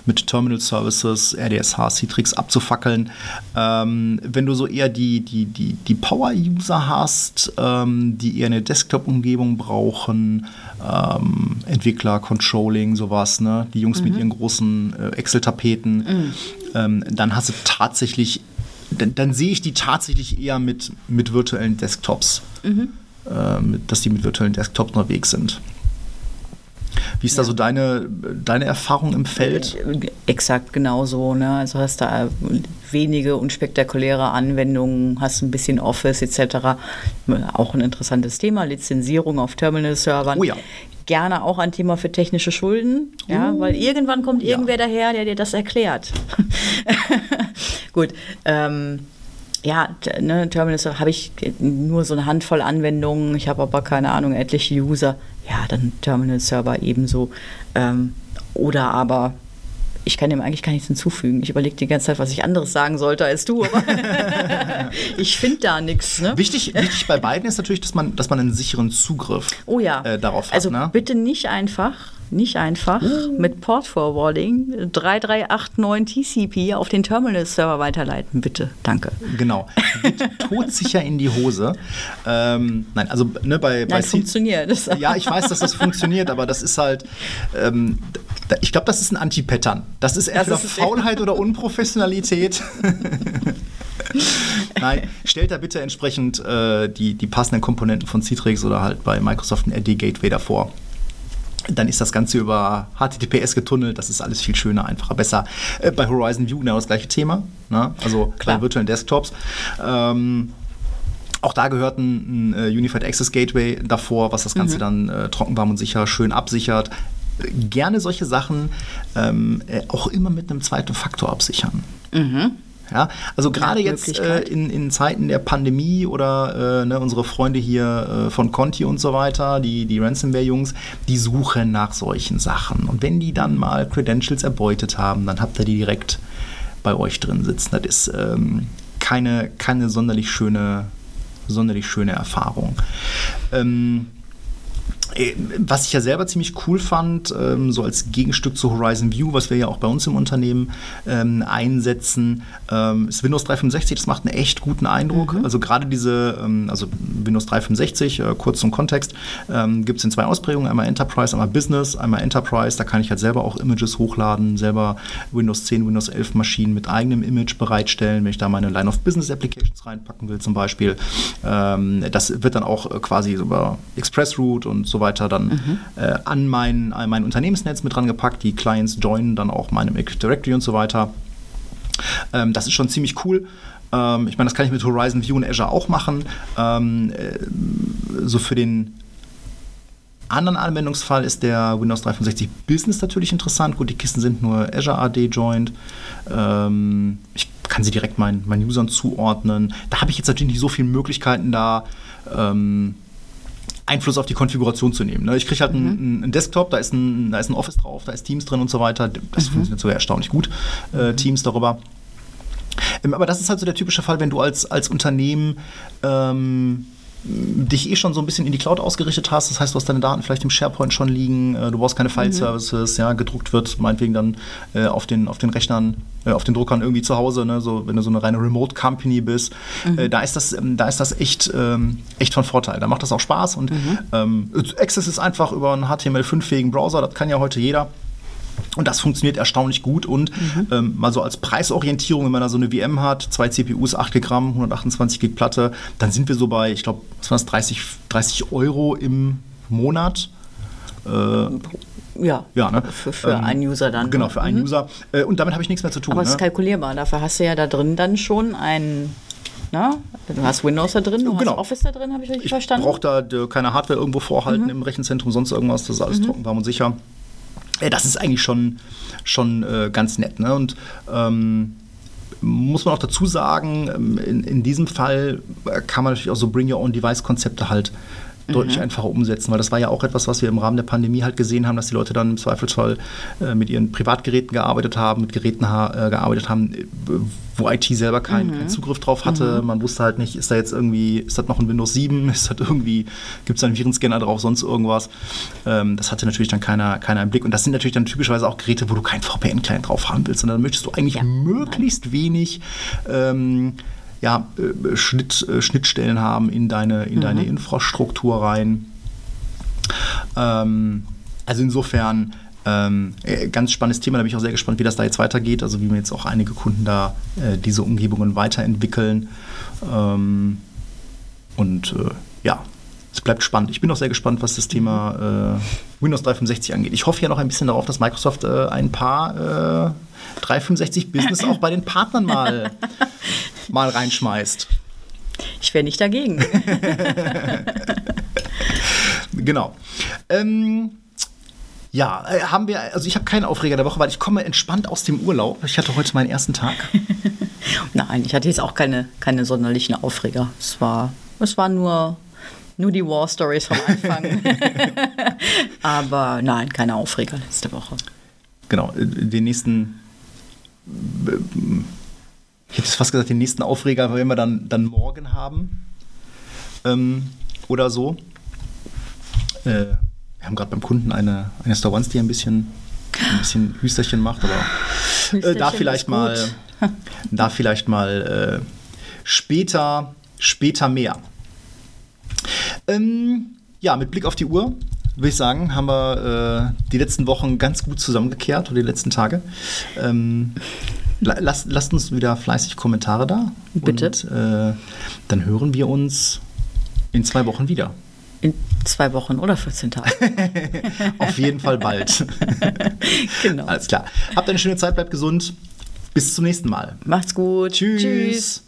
mit Terminal Services, RDSH, Citrix abzufackeln. Ähm, wenn du so eher die, die, die, die Power-User hast, ähm, die eher eine Desktop-Umgebung brauchen, ähm, Entwickler, Controlling, sowas, ne? die Jungs mhm. mit ihren großen äh, Excel-Tapeten, mhm. Ähm, dann hast du tatsächlich, dann, dann, sehe ich die tatsächlich eher mit, mit virtuellen Desktops. Mhm äh, dass die mit virtuellen Desktops unterwegs sind. Wie ist ja. da so deine, deine Erfahrung im Feld? Exakt genauso. Ne? Also hast da wenige unspektakuläre Anwendungen, hast ein bisschen Office etc. Auch ein interessantes Thema, Lizenzierung auf Terminal-Servern. Oh ja. Gerne auch ein Thema für technische Schulden, ja, uh, weil irgendwann kommt irgendwer ja. daher, der dir das erklärt. Gut. Ähm, ja, ne, Terminal habe ich nur so eine Handvoll Anwendungen, ich habe aber keine Ahnung, etliche User. Ja, dann Terminal Server ebenso. Ähm, oder aber ich kann dem eigentlich gar nichts hinzufügen. Ich überlege die ganze Zeit, was ich anderes sagen sollte als du, aber ich finde da nichts. Ne? Wichtig, wichtig bei beiden ist natürlich, dass man, dass man einen sicheren Zugriff oh ja. äh, darauf hat. Also ne? bitte nicht einfach nicht einfach, uh. mit Port Forwarding 3389 TCP auf den Terminal-Server weiterleiten, bitte. Danke. Genau. Geht todsicher in die Hose. Ähm, nein, also ne, bei, nein, bei funktioniert. Ja, ich weiß, dass das funktioniert, aber das ist halt, ähm, ich glaube, das ist ein Anti-Pattern. Das ist entweder das ist Faulheit oder Unprofessionalität. Nein, stellt da bitte entsprechend äh, die, die passenden Komponenten von Citrix oder halt bei Microsoft ein AD-Gateway davor dann ist das Ganze über HTTPS getunnelt. Das ist alles viel schöner, einfacher, besser. Äh, bei Horizon View genau das gleiche Thema. Ne? Also Klar. bei virtuellen Desktops. Ähm, auch da gehört ein, ein, äh, Unified Access Gateway davor, was das Ganze mhm. dann äh, trockenwarm und sicher schön absichert. Gerne solche Sachen ähm, äh, auch immer mit einem zweiten Faktor absichern. Mhm. Ja, also gerade jetzt äh, in, in Zeiten der Pandemie oder äh, ne, unsere Freunde hier äh, von Conti und so weiter, die, die Ransomware-Jungs, die suchen nach solchen Sachen. Und wenn die dann mal Credentials erbeutet haben, dann habt ihr die direkt bei euch drin sitzen. Das ist ähm, keine, keine sonderlich schöne, sonderlich schöne Erfahrung. Ähm, äh, was ich ja selber ziemlich cool fand, ähm, so als Gegenstück zu Horizon View, was wir ja auch bei uns im Unternehmen ähm, einsetzen, ähm, ist Windows 365. Das macht einen echt guten Eindruck. Mhm. Also gerade diese, also Windows 365, äh, kurz zum Kontext, gibt es in zwei Ausprägungen, einmal Enterprise, einmal Business, einmal Enterprise. Da kann ich halt selber auch Images hochladen, selber Windows 10, Windows 11 Maschinen mit eigenem Image bereitstellen, wenn ich da meine Line of Business Applications reinpacken will zum Beispiel. Das wird dann auch äh, quasi über ExpressRoute und so weiter dann mhm. äh, an, mein, an mein Unternehmensnetz mit dran gepackt. Die Clients joinen dann auch meinem Active Directory und so weiter. Ähm, das ist schon ziemlich cool. Ähm, ich meine, das kann ich mit Horizon View und Azure auch machen. Ähm, äh, so für den anderen Anwendungsfall ist der Windows 365 Business natürlich interessant. Gut, die Kisten sind nur Azure AD joined. Ähm, ich kann sie direkt meinen, meinen Usern zuordnen. Da habe ich jetzt natürlich nicht so viele Möglichkeiten da. Ähm, Einfluss auf die Konfiguration zu nehmen. Ne? Ich kriege halt mhm. einen, einen, Desktop, da ist ein, da ist ein Office drauf, da ist Teams drin und so weiter. Das mhm. funktioniert sogar erstaunlich gut, äh, mhm. Teams darüber. Ähm, aber das ist halt so der typische Fall, wenn du als, als Unternehmen ähm, dich eh schon so ein bisschen in die Cloud ausgerichtet hast. Das heißt, du hast deine Daten vielleicht im SharePoint schon liegen, äh, du brauchst keine File-Services, mhm. ja, gedruckt wird meinetwegen dann äh, auf, den, auf den Rechnern, äh, auf den Druckern irgendwie zu Hause, ne? so, wenn du so eine reine Remote-Company bist. Mhm. Äh, da, ist das, ähm, da ist das echt, ähm, echt von Vorteil. Da macht das auch Spaß und mhm. ähm, Access ist einfach über einen HTML5-fähigen Browser, das kann ja heute jeder. Und das funktioniert erstaunlich gut. Und mhm. ähm, mal so als Preisorientierung, wenn man da so eine VM hat, zwei CPUs, 8 Gramm, 128 Gig Platte, dann sind wir so bei, ich glaube, was war das, 30, 30 Euro im Monat. Äh, ja, ja ne? für, für ähm, einen User dann. Genau, für einen mhm. User. Äh, und damit habe ich nichts mehr zu tun. Aber es ne? ist kalkulierbar. Dafür hast du ja da drin dann schon ein na? Du hast Windows da drin, du genau. hast Office da drin, habe ich richtig ich verstanden? Ich brauche da keine Hardware irgendwo vorhalten mhm. im Rechenzentrum, sonst irgendwas. Das ist alles mhm. trocken, warm und sicher das ist eigentlich schon, schon äh, ganz nett. Ne? Und ähm, muss man auch dazu sagen, ähm, in, in diesem Fall äh, kann man natürlich auch so Bring Your Own Device-Konzepte halt deutlich mhm. einfacher umsetzen, weil das war ja auch etwas, was wir im Rahmen der Pandemie halt gesehen haben, dass die Leute dann im Zweifelsfall äh, mit ihren Privatgeräten gearbeitet haben, mit Geräten äh, gearbeitet haben, wo IT selber keinen, mhm. keinen Zugriff drauf hatte. Mhm. Man wusste halt nicht, ist da jetzt irgendwie, ist das noch ein Windows 7, ist das irgendwie, gibt es da einen Virenscanner drauf, sonst irgendwas. Ähm, das hatte natürlich dann keiner, keiner im Blick. Und das sind natürlich dann typischerweise auch Geräte, wo du keinen VPN-Client drauf haben willst, sondern dann möchtest du eigentlich ja. möglichst wenig ähm, ja, äh, Schnitt, äh, Schnittstellen haben in deine, in mhm. deine Infrastruktur rein. Ähm, also insofern ähm, äh, ganz spannendes Thema, da bin ich auch sehr gespannt, wie das da jetzt weitergeht. Also wie mir jetzt auch einige Kunden da äh, diese Umgebungen weiterentwickeln. Ähm, und äh, ja, es bleibt spannend. Ich bin auch sehr gespannt, was das Thema äh, Windows 365 angeht. Ich hoffe ja noch ein bisschen darauf, dass Microsoft ein paar 365 Business auch bei den Partnern mal, mal reinschmeißt. Ich wäre nicht dagegen. genau. Ähm, ja, äh, haben wir, also ich habe keinen Aufreger der Woche, weil ich komme entspannt aus dem Urlaub. Ich hatte heute meinen ersten Tag. Nein, ich hatte jetzt auch keine, keine sonderlichen Aufreger. Es war, es war nur, nur die War Stories vom Anfang. Aber nein, keine Aufreger letzte Woche. Genau, äh, den nächsten, ich hätte fast gesagt, den nächsten Aufreger werden wir dann, dann morgen haben. Ähm, oder so. Äh, Wir haben gerade beim Kunden eine, eine Star Once, die ein bisschen, ein bisschen Hüsterchen macht, aber äh, Hüsterchen da vielleicht mal, da vielleicht mal äh, später, später mehr. Ähm, ja, mit Blick auf die Uhr würde ich sagen, haben wir äh, die letzten Wochen ganz gut zusammengekehrt oder die letzten Tage. Ähm, lasst, lasst uns wieder fleißig Kommentare da. Bitte. Und äh, dann hören wir uns in zwei Wochen wieder. In zwei Wochen oder 14 Tagen. Auf jeden Fall bald. genau. Alles klar. Habt eine schöne Zeit, bleibt gesund. Bis zum nächsten Mal. Macht's gut. Tschüss. Tschüss.